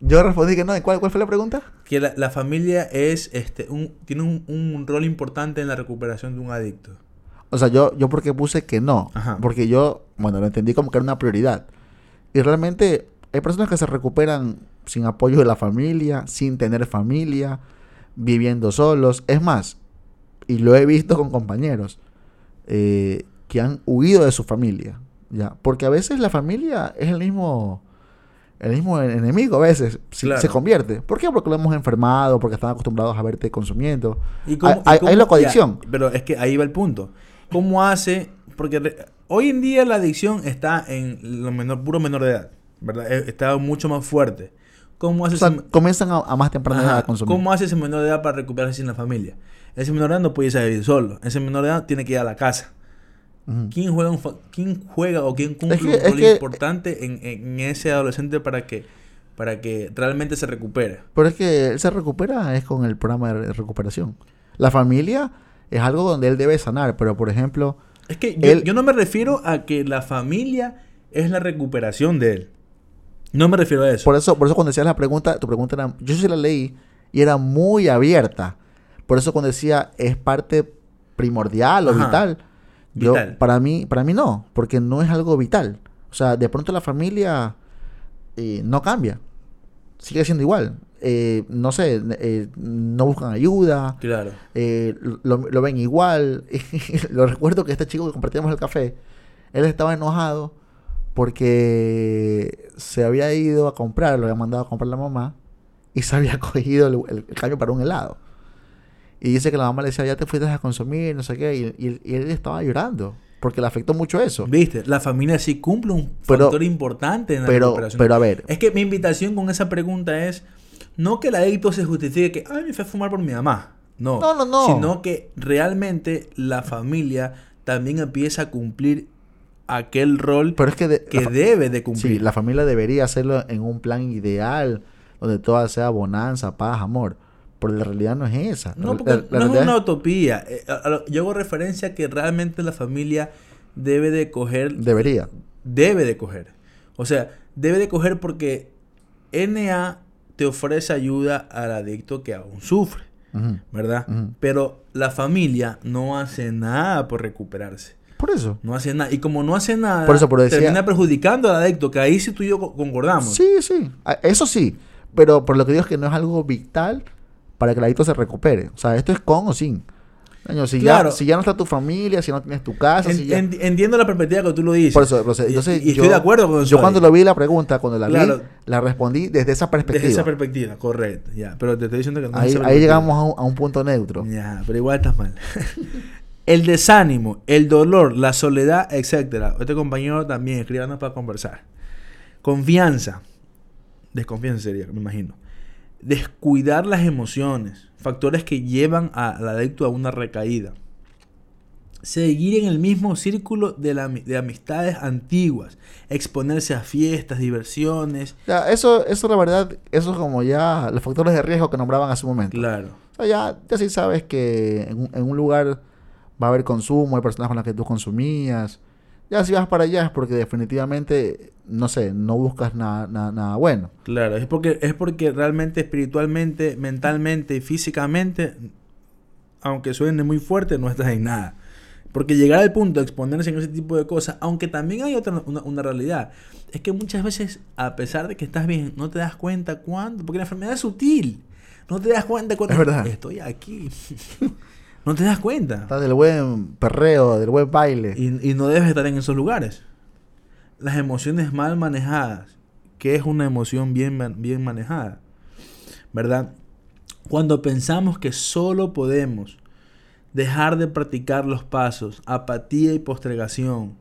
Yo respondí que no. ¿Y ¿Cuál, cuál fue la pregunta? Que la, la familia es, este, un, tiene un, un rol importante en la recuperación de un adicto. O sea, yo, yo porque puse que no. Ajá. Porque yo, bueno, lo entendí como que era una prioridad. Y realmente hay personas que se recuperan sin apoyo de la familia, sin tener familia, viviendo solos. Es más, y lo he visto con compañeros eh, que han huido de su familia. ¿ya? Porque a veces la familia es el mismo, el mismo enemigo, a veces Claro. se convierte. ¿Por qué? Porque lo hemos enfermado, porque están acostumbrados a verte consumiendo. ¿Y Hay- hay- hay la coadicción. ya, pero es que ahí va el punto. ¿Cómo hace? Porque re- hoy en día la adicción está en lo menor, puro menor de edad. ¿Verdad? Eh, Está mucho más fuerte. ¿Cómo hace O sea, ese- comienzan a, a más temprana edad a consumir. ¿Cómo hace ese menor de edad para recuperarse sin la familia? Ese menor de edad no puede irse a vivir solo. Ese menor de edad tiene que ir a la casa. ¿Quién juega, un fa- quién juega o quién cumple Es que- un es rol que- importante en, en ese adolescente para que, para que realmente se recupere? Pero es que él se recupera es con el programa de recuperación. La familia es algo donde él debe sanar, pero por ejemplo, Es que yo, Él- yo no me refiero a que la familia es la recuperación de él. No me refiero a eso. por eso, por eso cuando decías la pregunta, tu pregunta era, yo sí la leí y era muy abierta. Por eso cuando decía es parte primordial o Ajá. vital, yo Vital. para mí, para mí no, porque no es algo vital. O sea, de pronto la familia eh, no cambia, sigue siendo igual. Eh, no sé, eh, no buscan ayuda, Claro. lo, lo ven igual. lo recuerdo que este chico que compartíamos el café, él estaba enojado porque se había ido a comprar, lo había mandado a comprar la mamá y se había cogido el, el- el cambio para un helado. Y dice que la mamá le decía, ya te fuiste a consumir, no sé qué, y, y- y él estaba llorando porque le afectó mucho eso. ¿Viste? La familia sí cumple un Pero- factor importante en la Pero, recuperación. pero a ver, Es que mi invitación con esa pregunta es no que el adicto se justifique que, ay, me fui a fumar por mi mamá. No, No, no, no. Sino que realmente la familia también empieza a cumplir aquel rol pero es que, de- que la debe de cumplir. Sí, la familia debería hacerlo en un plan ideal, donde todo sea bonanza, paz, amor. Pero la realidad no es esa. No, porque la- la no es una utopía. Eh, yo hago referencia a que realmente la familia debe de coger Debería. debe de coger. O sea, debe de coger porque NA te ofrece ayuda al adicto que aún sufre. ¿verdad? Pero la familia no hace nada por recuperarse. Por eso. No hace nada. Y como no hace nada, Por eso, decía- termina perjudicando al adicto, que ahí sí tú y yo co- concordamos. Sí, sí. Eso sí. Pero por lo que digo es que no es algo vital para que el adicto se recupere. O sea, esto es con o sin. Si, Claro. ya, si ya no está tu familia, si no tienes tu casa, En- si ya... en- entiendo la perspectiva que tú lo dices. Por eso, Y- entonces y, yo, estoy de acuerdo con eso. yo cuando lo vi la pregunta, cuando la Claro. vi, la respondí desde esa perspectiva. Desde esa perspectiva, correcto. Ya, pero te estoy diciendo que no es ahí, ahí llegamos a un, a un punto neutro. Ya, pero igual estás mal. el desánimo, el dolor, la soledad, etcétera. Este compañero también escríbanos para conversar. Confianza. Desconfianza sería, me imagino. Descuidar las emociones. Factores que llevan a- al adicto a una recaída. Seguir en el mismo círculo de, la- de amistades antiguas. Exponerse a fiestas, diversiones. Ya, eso, eso la verdad, eso es como ya los factores de riesgo que nombraban hace un momento. Claro. O sea, ya, ya sí sabes que en, un- en un lugar va a haber consumo, hay personas con las que tú consumías. Ya si vas para allá es porque definitivamente, no sé, no buscas nada, nada, nada bueno. Claro, es porque, es porque realmente espiritualmente, mentalmente y físicamente, aunque suene muy fuerte, no estás en nada. Porque llegar al punto de exponerse en ese tipo de cosas, aunque también hay otra una, una realidad, es que muchas veces, a pesar de que estás bien, no te das cuenta cuándo, porque la enfermedad es sutil. No te das cuenta cuando Es verdad. estoy aquí. no te das cuenta. Estás del buen perreo, del buen baile. Y, y no debes estar en esos lugares. Las emociones mal manejadas. ¿Qué es una emoción bien, bien manejada? ¿Verdad? Cuando pensamos que solo podemos dejar de practicar los pasos, apatía y postergación.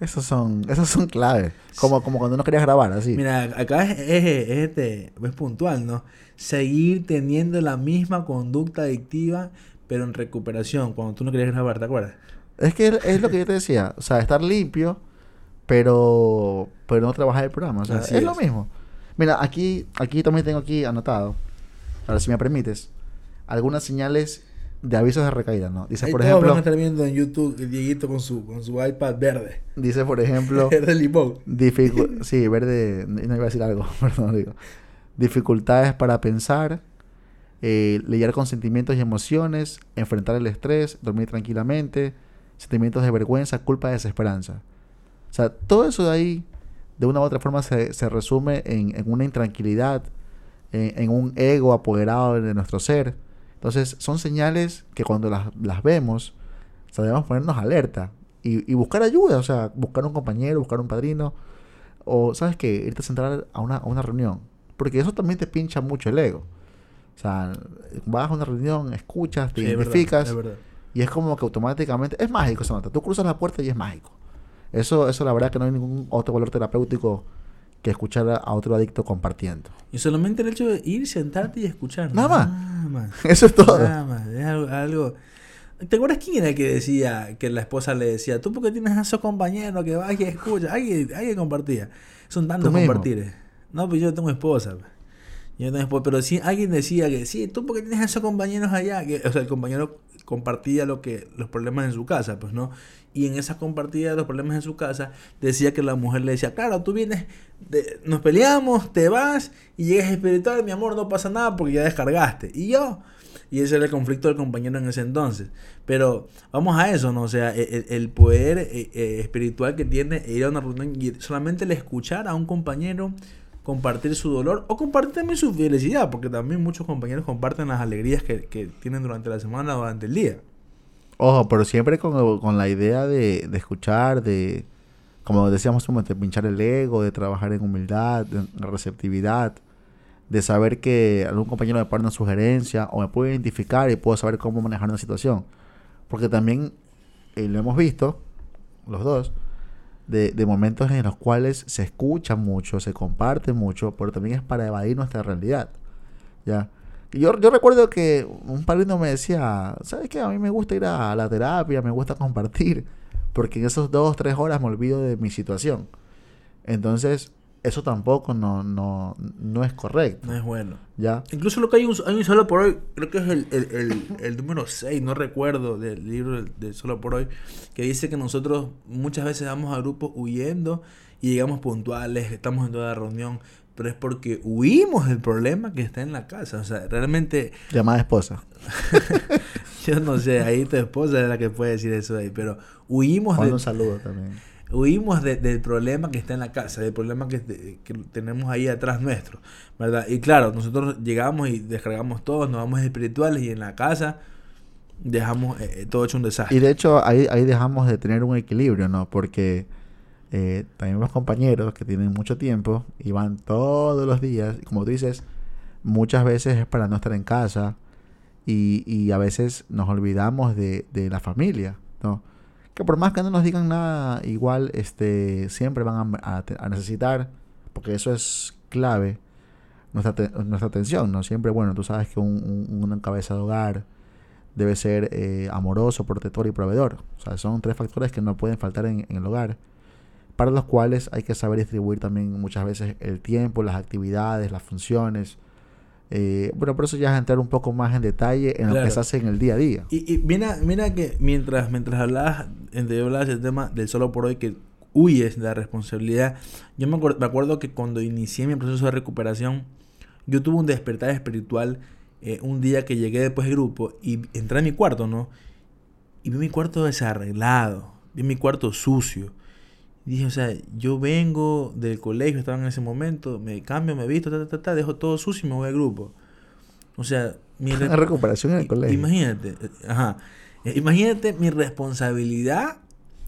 Esos son, esos son claves. Como, como cuando no querías grabar, así. Mira, acá es, es- es este, es puntual, ¿no? Seguir teniendo la misma conducta adictiva, pero en recuperación, cuando tú no querías grabar, ¿te acuerdas? Es que es- es lo que yo te decía. O sea, estar limpio, pero, pero no trabajar el programa. O sea, Así es, lo es. mismo. Mira, aquí, aquí también tengo aquí anotado. Ahora, si me permites, algunas señales de avisos de recaída, ¿no? Dice, Ahí por ejemplo, van a estar viendo en YouTube el Dieguito con su, con su iPad verde. dice, por ejemplo, Verde limón. sí, verde, no iba a decir algo, perdón, digo. Dificultades para pensar, eh, con sentimientos y emociones, enfrentar el estrés, dormir tranquilamente, sentimientos de vergüenza, culpa, desesperanza. O sea, todo eso de ahí, de una u otra forma, se, se resume en, en una intranquilidad, en, un ego apoderado de nuestro ser. Entonces, son señales que cuando las, las vemos, o sea, debemos ponernos alerta y, buscar ayuda, o sea, buscar un compañero, buscar un padrino, o, ¿sabes qué? Irte a sentar a una, a una reunión, porque eso también te pincha mucho el ego. O sea, vas a una reunión, escuchas, te Sí, es verdad, identificas, es verdad. y es como que automáticamente, es mágico esa nota. Tú cruzas la puerta y es mágico. Eso, eso la verdad que no hay ningún otro valor terapéutico que escuchar a- otro adicto compartiendo. Y solamente el hecho de ir, sentarte y escuchar. Nada más. Nada más. Eso es todo. Nada más. Es algo, algo- ¿Te acuerdas quién era el que decía, que la esposa le decía, tú porque tienes a esos compañeros que vas y escuchas? Alguien, alguien compartía. Son tantos compartires. No, pues yo tengo esposa. Yo tengo esposa. Pero sí, alguien decía que, sí, tú porque tienes a esos compañeros allá. Que, o sea, el compañero compartía lo que, los problemas en su casa, pues, ¿no? Y en esa compartida de los problemas en su casa, decía que la mujer le decía, claro, tú vienes, nos peleamos, te vas y llegas espiritual, mi amor, no pasa nada porque ya descargaste. Y yo, y ese era el conflicto del compañero en ese entonces. Pero vamos a eso, ¿no? O sea, e- el, el poder eh, eh, espiritual que tiene ir a una reunión y solamente el escuchar a un compañero compartir su dolor o compartir también su felicidad, porque también muchos compañeros comparten las alegrías que, que tienen durante la semana durante el día. Ojo, pero siempre con, con la idea de, de escuchar, de, como decíamos de pinchar el ego, de trabajar en humildad, en receptividad, de saber que algún compañero me pone una sugerencia o me puede identificar y puedo saber cómo manejar una situación. Porque también eh, lo hemos visto, los dos, de, de momentos en los cuales se escucha mucho, se comparte mucho, pero también es para evadir nuestra realidad. ¿Ya? Y yo, yo recuerdo que un padrino me decía, ¿sabes qué? A mí me gusta ir a la terapia, me gusta compartir, porque en esos dos, tres horas me olvido de mi situación. Entonces, eso tampoco no, no, no es correcto, No es bueno. ¿ya? Incluso lo que hay un, hay un solo por hoy, creo que es el, el, el, el número 6, no recuerdo del libro del, del solo por hoy, que dice que nosotros muchas veces vamos a grupos huyendo y llegamos puntuales, estamos en toda la reunión, pero es porque huimos del problema que está en la casa. O sea, realmente... Llamada esposa. yo no sé, ahí tu esposa es la que puede decir eso ahí, pero huimos de... un saludo también. Huimos del problema que está en la casa, del problema que, que, tenemos ahí atrás nuestro, ¿verdad? Y claro, nosotros llegamos y descargamos todos, nos vamos espirituales y en la casa dejamos eh, eh, todo hecho un desastre. Y de hecho ahí, ahí dejamos de tener un equilibrio, ¿no? Porque eh, también los compañeros que tienen mucho tiempo y van todos los días, como tú dices, muchas veces es para no estar en casa y, y a veces nos olvidamos de, de, la familia, ¿no? Que por más que no nos digan nada, igual este, siempre van a, necesitar, porque eso es clave, nuestra, nuestra atención, ¿no? Siempre, bueno, tú sabes que un, un, cabeza de hogar, debe ser eh, amoroso, protector y proveedor. O sea, son tres factores que no pueden faltar en, el hogar, para los cuales hay que saber distribuir también muchas veces el tiempo, las actividades, las funciones. Eh, bueno, por eso ya es entrar un poco más en detalle en lo que se hace en el día a día. Y, mira, mira que mientras, mientras hablabas, entre hablabas del tema del solo por hoy, que huyes de la responsabilidad, yo me, me acuerdo que cuando inicié mi proceso de recuperación, yo tuve un despertar espiritual eh, un día que llegué después del grupo y entré en mi cuarto, ¿no? Y vi mi cuarto desarreglado, vi mi cuarto sucio. Y dije, o sea, yo vengo del colegio, estaba en ese momento, me cambio, me visto, ta, ta, ta, dejo todo sucio y me voy al grupo. O sea, mi recuperación en el colegio. Imagínate, eh, ajá. Eh, imagínate mi responsabilidad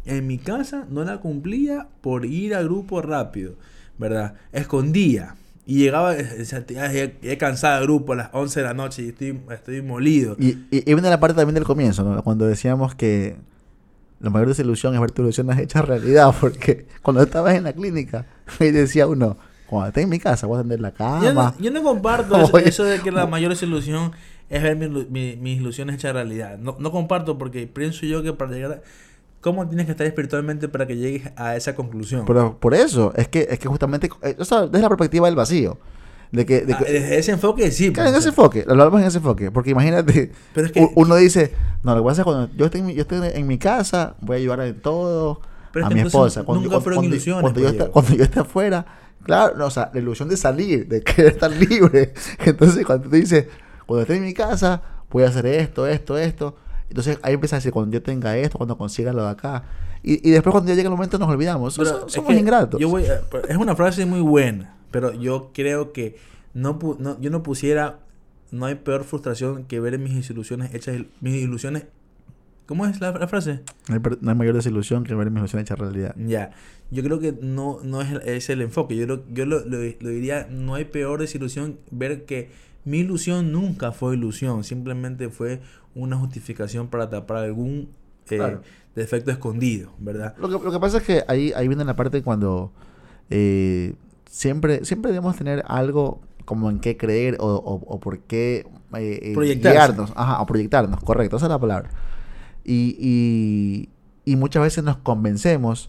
en mi casa no la cumplía por ir al grupo rápido, ¿verdad? Escondía. Y llegaba, he cansado del grupo a las 11 de la noche y estoy, estoy molido. Y, y, viene la parte también del comienzo, ¿no? Cuando decíamos que la mayor desilusión es ver tu ilusiones hechas realidad, porque cuando estabas en la clínica, y decía uno, cuando estés en mi casa, voy a atender la cama. Yo no, comparto eso, de que la mayor desilusión es ver mis ilusiones hechas realidad. No, no comparto porque pienso yo que para llegar a ¿Cómo tienes que estar espiritualmente para que llegues a esa conclusión? Pero por eso, es que, es que justamente, eh, o sea, desde la perspectiva del vacío. De que, ah, desde ese enfoque, sí. Claro, en ese enfoque, lo hablamos en ese enfoque. Porque imagínate, uno dice, no, lo que pasa es cuando yo estoy, yo estoy en mi casa, voy a ayudar en todo a mi esposa. Cuando, nunca fueron ilusiones. Cuando, yo está, cuando yo esté afuera, claro, no, o sea, la ilusión de salir, de querer estar libre. Entonces, cuando tú dices, cuando estoy en mi casa, voy a hacer esto, esto, esto entonces ahí empieza a decir, cuando yo tenga esto, cuando consiga lo de acá. Y, y después cuando ya llega el momento nos olvidamos. somos ingratos. Yo voy es una frase muy buena, pero yo creo que no, no, yo no pusiera, no hay peor frustración que ver mis ilusiones hechas, mis ilusiones ¿Cómo es la, frase? No hay, mayor desilusión que ver mis ilusiones hechas realidad. Ya. Yo creo que no, no es, es el enfoque. Yo, lo, yo lo, lo, diría, no hay peor desilusión ver que mi ilusión nunca fue ilusión. Simplemente fue una justificación para tapar algún eh, defecto escondido, ¿verdad? Lo que, lo que, pasa es que ahí, ahí viene la parte cuando eh, siempre, siempre debemos tener algo como en qué creer o, o, por qué eh, guiarnos, ajá, o proyectarnos, correcto, esa es la palabra. Y, y, y, muchas veces nos convencemos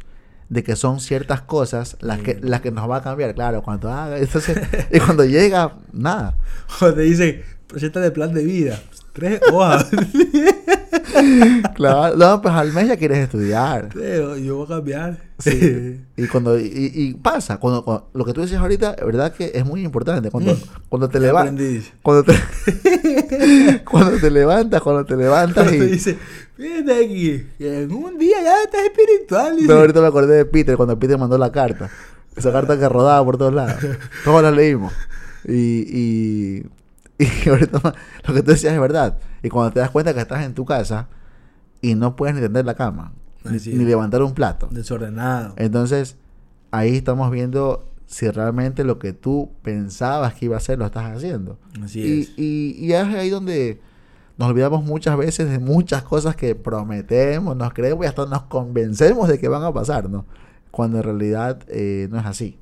de que son ciertas cosas las que las que nos va a cambiar, claro, cuando haga, entonces, y cuando llega, nada. O te dice, presenta de plan de vida. Tres hojas. claro, no, pues al mes ya quieres estudiar. Sí, yo voy a cambiar. Sí. y cuando, y, y pasa, cuando, lo que tú dices ahorita, es verdad que es muy importante. Cuando, mm. cuando te levantas. Cuando te, cuando te levantas, cuando te levantas. Cuando y, te dice, fíjate aquí, en un día ya estás espiritual. Pero ahorita me acordé de Peter, cuando Peter mandó la carta. Esa carta que rodaba por todos lados. Todos la leímos. Y, y y ahorita lo que tú decías es verdad. Y cuando te das cuenta que estás en tu casa y no puedes ni tender la cama, ni, levantar un plato. Desordenado. Entonces, ahí estamos viendo si realmente lo que tú pensabas que iba a hacer lo estás haciendo. Así y, es. Y, y es ahí donde nos olvidamos muchas veces de muchas cosas que prometemos, nos creemos y hasta nos convencemos de que van a pasar, ¿no? Cuando en realidad eh, no es así.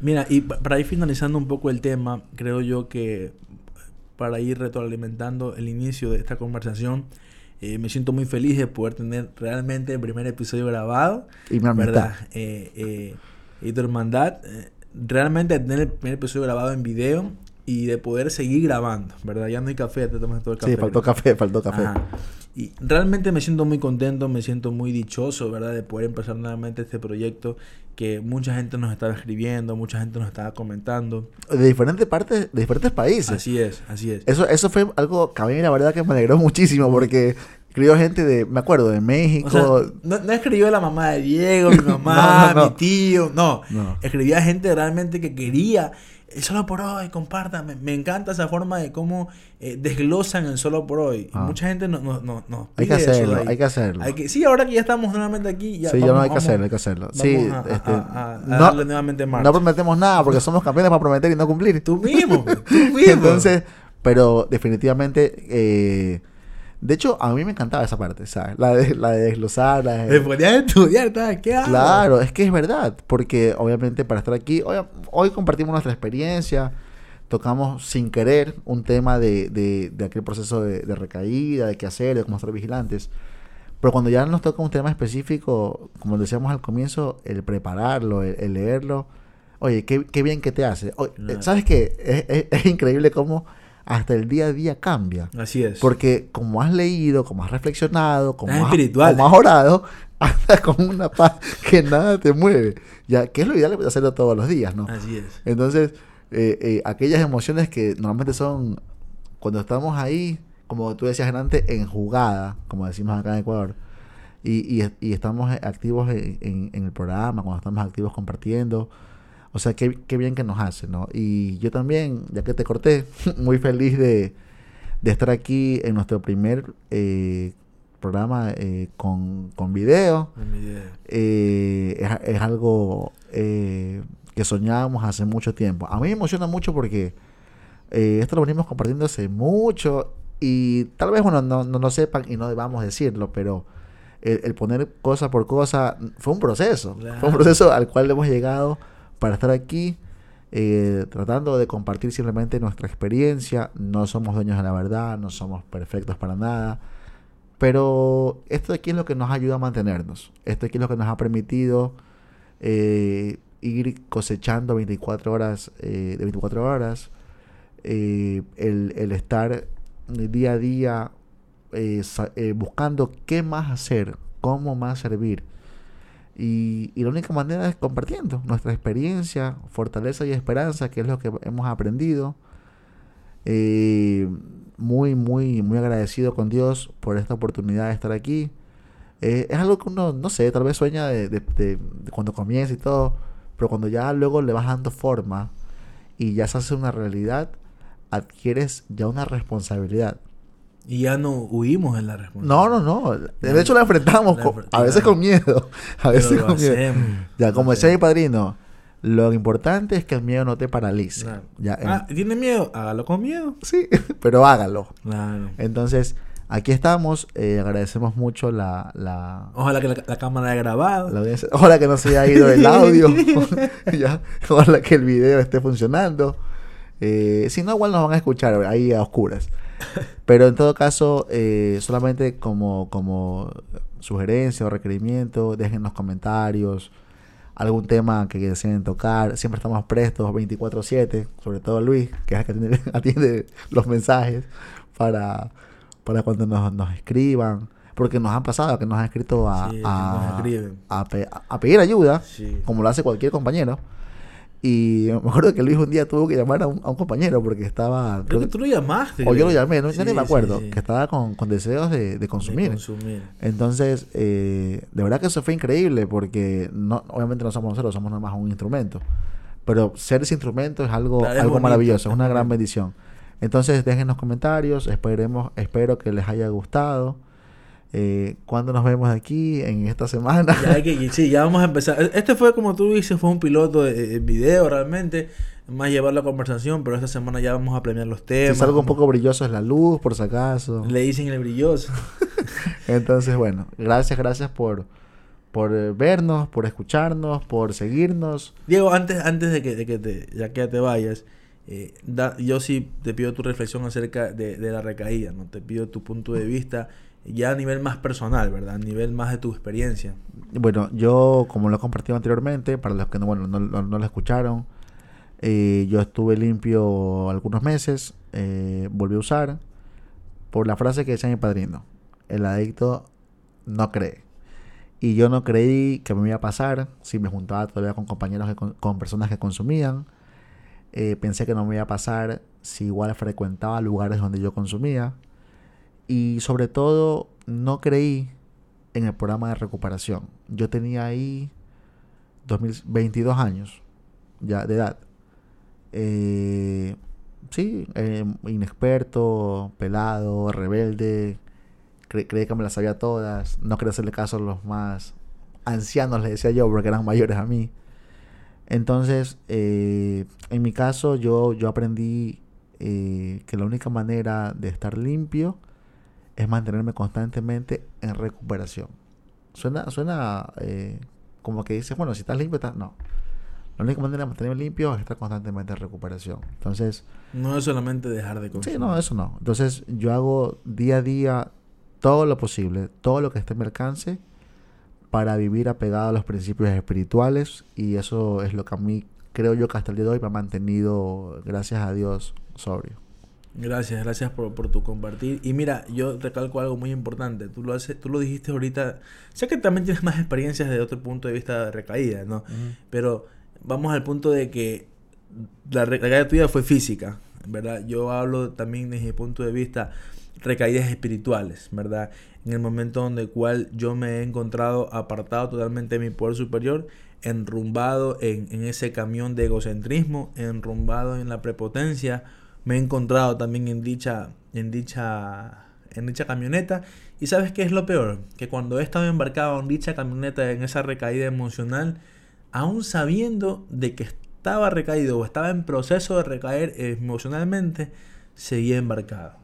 Mira, y para ir finalizando un poco el tema, creo yo que para ir retroalimentando el inicio de esta conversación. Eh, me siento muy feliz de poder tener realmente el primer episodio grabado. Y mi ¿Verdad? Eh, eh, y tu hermandad. realmente tener el primer episodio grabado en video y de poder seguir grabando, ¿verdad? Ya no hay café, te tomas todo el café. Sí, faltó ¿verdad? café, faltó café. Ajá. Y realmente me siento muy contento, me siento muy dichoso, ¿verdad? De poder empezar nuevamente este proyecto que mucha gente nos estaba escribiendo, mucha gente nos estaba comentando. De diferentes partes, de diferentes países. Así es, así es. Eso, eso fue algo que a mí la verdad que me alegró muchísimo porque escribió gente de, me acuerdo, de México. O sea, no, no escribió la mamá de Diego, mi mamá, No, no, mi tío, no. No. Escribía gente realmente que quería el solo por hoy, compartan. Me, me encanta esa forma de cómo eh, desglosan el solo por hoy. Ah. mucha gente nos no, no, no Hay que hacerlo, hay que hacerlo. Hay que- sí, ahora que ya estamos nuevamente aquí, ya sí, ya no hay que hacerlo, hay que hacerlo. Sí, a, este, a- a- darle nuevamente marcha. no prometemos nada porque somos campeones para prometer y no cumplir. Tú mismo, tú mismo. Entonces, pero definitivamente, eh, de hecho, a mí me encantaba esa parte, ¿sabes? La de, la de desglosar, la de- a estudiar, ¿sabes? ¿Qué hago? Claro, es que es verdad, porque obviamente para estar aquí, hoy, hoy compartimos nuestra experiencia, tocamos sin querer un tema de, de, de aquel proceso de, de recaída, de qué hacer, de cómo estar vigilantes. Pero cuando ya nos toca un tema específico, como decíamos al comienzo, el prepararlo, el, el leerlo, oye, qué, qué bien que te hace. Oye. ¿Sabes qué? Es, es- es increíble cómo hasta el día a día cambia. Así es. Porque como has leído, como has reflexionado, como, has, espiritual. como has orado, andas con una paz que nada te mueve. Ya, que es lo ideal de hacerlo todos los días, ¿no? Así es. Entonces, eh, eh, aquellas emociones que normalmente son cuando estamos ahí, como tú decías antes, en jugada, como decimos acá en Ecuador, y, y, y estamos activos en, en- en el programa, cuando estamos activos compartiendo. O sea, qué, qué bien que nos hace, ¿no? Y yo también, ya que te corté, muy feliz de, de estar aquí en nuestro primer eh, programa eh, con, con video. Eh, es, es algo eh, que soñábamos hace mucho tiempo. A mí me emociona mucho porque eh, esto lo venimos compartiendo hace mucho y tal vez, bueno, no, no lo sepan y no debamos decirlo, pero el, el poner cosa por cosa fue un proceso. Fue un proceso al cual hemos llegado para estar aquí. eh, tratando de compartir simplemente nuestra experiencia, no somos dueños de la verdad, no somos perfectos para nada, pero esto aquí es lo que nos ayuda a mantenernos. Esto aquí es lo que nos ha permitido eh, ir cosechando 24 horas eh, de 24 horas. el, estar día a día buscando qué más hacer, cómo más servir. Y, y la única manera es compartiendo nuestra experiencia, fortaleza y esperanza, que es lo que hemos aprendido. Eh, muy, muy, muy agradecido con Dios por esta oportunidad de estar aquí. Eh, es algo que uno, no sé, tal vez sueña de, de- de- de cuando comienza y todo, pero cuando ya luego le vas dando forma y ya se hace una realidad, adquieres ya una responsabilidad. Y ya no huimos en la responsabilidad. No, no, no. De hecho la enfrentamos, La con- a veces con miedo. A veces lo con miedo. hacemos. Ya, como decía mi padrino, lo importante es que el miedo no te paralice. Claro. Ya, Ah, ¿tiene miedo? Hágalo con miedo. Sí, pero hágalo. Claro. Entonces, aquí estamos. eh, agradecemos mucho la, la, Ojalá que la, la cámara haya grabado. la audiencia. Ojalá que no se haya ido el audio. ya, ojalá que el video esté funcionando. Eh, si no, igual nos van a escuchar ahí a oscuras. Pero en todo caso, eh, solamente como, como sugerencia o requerimiento, dejen los comentarios algún tema que deseen tocar. Siempre estamos prestos 24/7, sobre todo Luis, que es el que atiende, atiende los mensajes para, para cuando nos, nos escriban. Porque nos han pasado que nos han escrito a, Sí, a- a pe- a pedir ayuda, Sí. como lo hace cualquier compañero. Y me acuerdo que Luis un día tuvo que llamar a un, a un compañero porque estaba... Creo que tú lo llamaste. o yo lo llamé, no, ya Sí, ni me acuerdo, sí. que estaba con, con deseos de, de De consumir. consumir. Entonces, eh, de verdad que eso fue increíble porque no, obviamente no somos nosotros, somos nada más un instrumento. Pero ser ese instrumento es algo, Claro, algo maravilloso, es una gran bendición. Entonces, dejen los comentarios, esperemos, espero que les haya gustado. Eh, ¿Cuándo nos vemos aquí? En esta semana. Ya hay que, sí, ya vamos a empezar. Este fue, como tú dices, fue un piloto de, de video realmente. Más llevar la conversación, pero esta semana ya vamos a premiar los si temas. es algo un poco brilloso es la luz, por si acaso. Le dicen el brilloso. Entonces, bueno, gracias, gracias por, por eh, vernos, por escucharnos, por seguirnos. Diego, antes, antes de que, de que te, ya que ya te vayas, eh, da- yo sí te pido tu reflexión acerca de, de la recaída, ¿no? Te pido tu punto de vista ya a nivel más personal, ¿verdad? A nivel más de tu experiencia. Bueno, yo, como lo he compartido anteriormente, para los que no, bueno, no, no- lo escucharon, Eh, yo estuve limpio algunos meses, eh, volví a usar por la frase que decía mi padrino, el adicto no cree. Y yo no creí que me iba a pasar si me juntaba todavía con compañeros, con, personas que consumían. Eh, pensé que no me iba a pasar si igual frecuentaba lugares donde yo consumía. Y sobre todo, no creí en el programa de recuperación. Yo tenía ahí 2022 años ya de edad. Eh, sí, eh, inexperto, pelado, rebelde, creí que me las sabía todas, no quería hacerle caso a los más ancianos, le decía yo, porque eran mayores a mí. Entonces, eh, en mi caso, yo, yo aprendí eh, que la única manera de estar limpio es mantenerme constantemente en recuperación. Suena, suena como que dices, bueno, si estás limpio, estás... No. La única manera de mantenerme limpio es estar constantemente en recuperación. Entonces... No es solamente dejar de consumir. Sí, no, eso no. Entonces yo hago día a día todo lo posible, todo lo que esté en mi alcance para vivir apegado a los principios espirituales y eso es lo que a mí creo yo que hasta el día de hoy me ha mantenido, gracias a Dios, sobrio. Gracias, gracias por, tu compartir. Y mira, yo recalco algo muy importante. Tú lo, haces, tú lo dijiste ahorita. Sé que también tienes más experiencias desde otro punto de vista de recaída, ¿no? Pero vamos al punto de que la recaída tuya fue física, ¿verdad? Yo hablo también desde mi punto de vista recaídas espirituales, ¿verdad? En el momento donde cual yo me he encontrado apartado totalmente de mi poder superior, enrumbado en, en ese camión de egocentrismo, enrumbado en la prepotencia, me he encontrado también en dicha, en dicha, en dicha camioneta. Y sabes qué es lo peor? Que cuando he estado embarcado en dicha camioneta, en esa recaída emocional, aún sabiendo de que estaba recaído o estaba en proceso de recaer emocionalmente, seguía embarcado.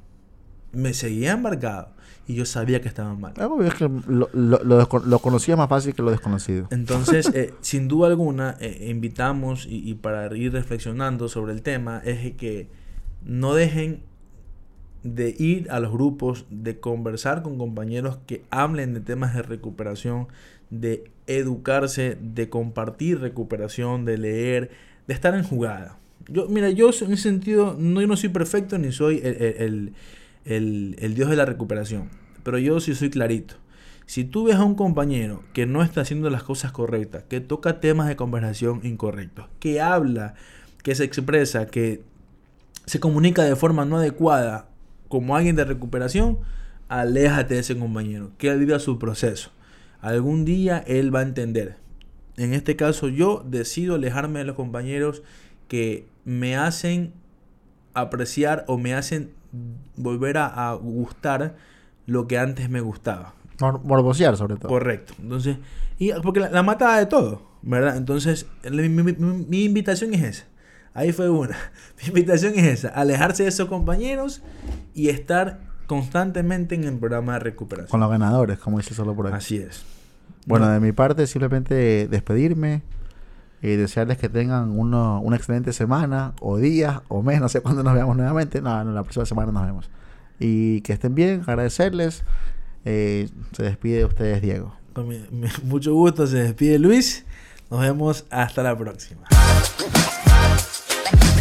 Me seguía embarcado y yo sabía que estaba mal. Ah, es que lo, conocía más fácil que lo desconocido. Entonces, eh, sin duda alguna, eh, invitamos y, y, para ir reflexionando sobre el tema, es que no dejen de ir a los grupos, de conversar con compañeros que hablen de temas de recuperación, de educarse, de compartir recuperación, de leer, de estar en jugada. Yo, mira, yo en ese sentido no, yo no soy perfecto ni soy el, el, Dios de la recuperación, pero yo sí soy clarito. Si tú ves a un compañero que no está haciendo las cosas correctas, que toca temas de conversación incorrectos, que habla, que se expresa, que se comunica de forma no adecuada como alguien de recuperación, aléjate de ese compañero, que él viva su proceso algún día él va a entender. En este caso yo decido alejarme de los compañeros que me hacen apreciar o me hacen volver a, gustar lo que antes me gustaba. Morbosear sobre todo. Correcto. Entonces, y porque la, mata de todo, ¿verdad? Entonces, mi, mi, invitación es esa. Ahí fue una. Mi invitación es esa. Alejarse de esos compañeros y estar constantemente en el programa de recuperación. Con los ganadores, como dice solo por ahí. Así es. Bueno, de mi parte, simplemente despedirme y desearles que tengan uno, una excelente semana, o días, o mes, no sé cuándo nos veamos nuevamente. No, no, la próxima semana nos vemos. Y que estén bien, agradecerles. Eh, se despide de ustedes, Diego. Con mucho gusto, se despide Luis. Nos vemos hasta la próxima. like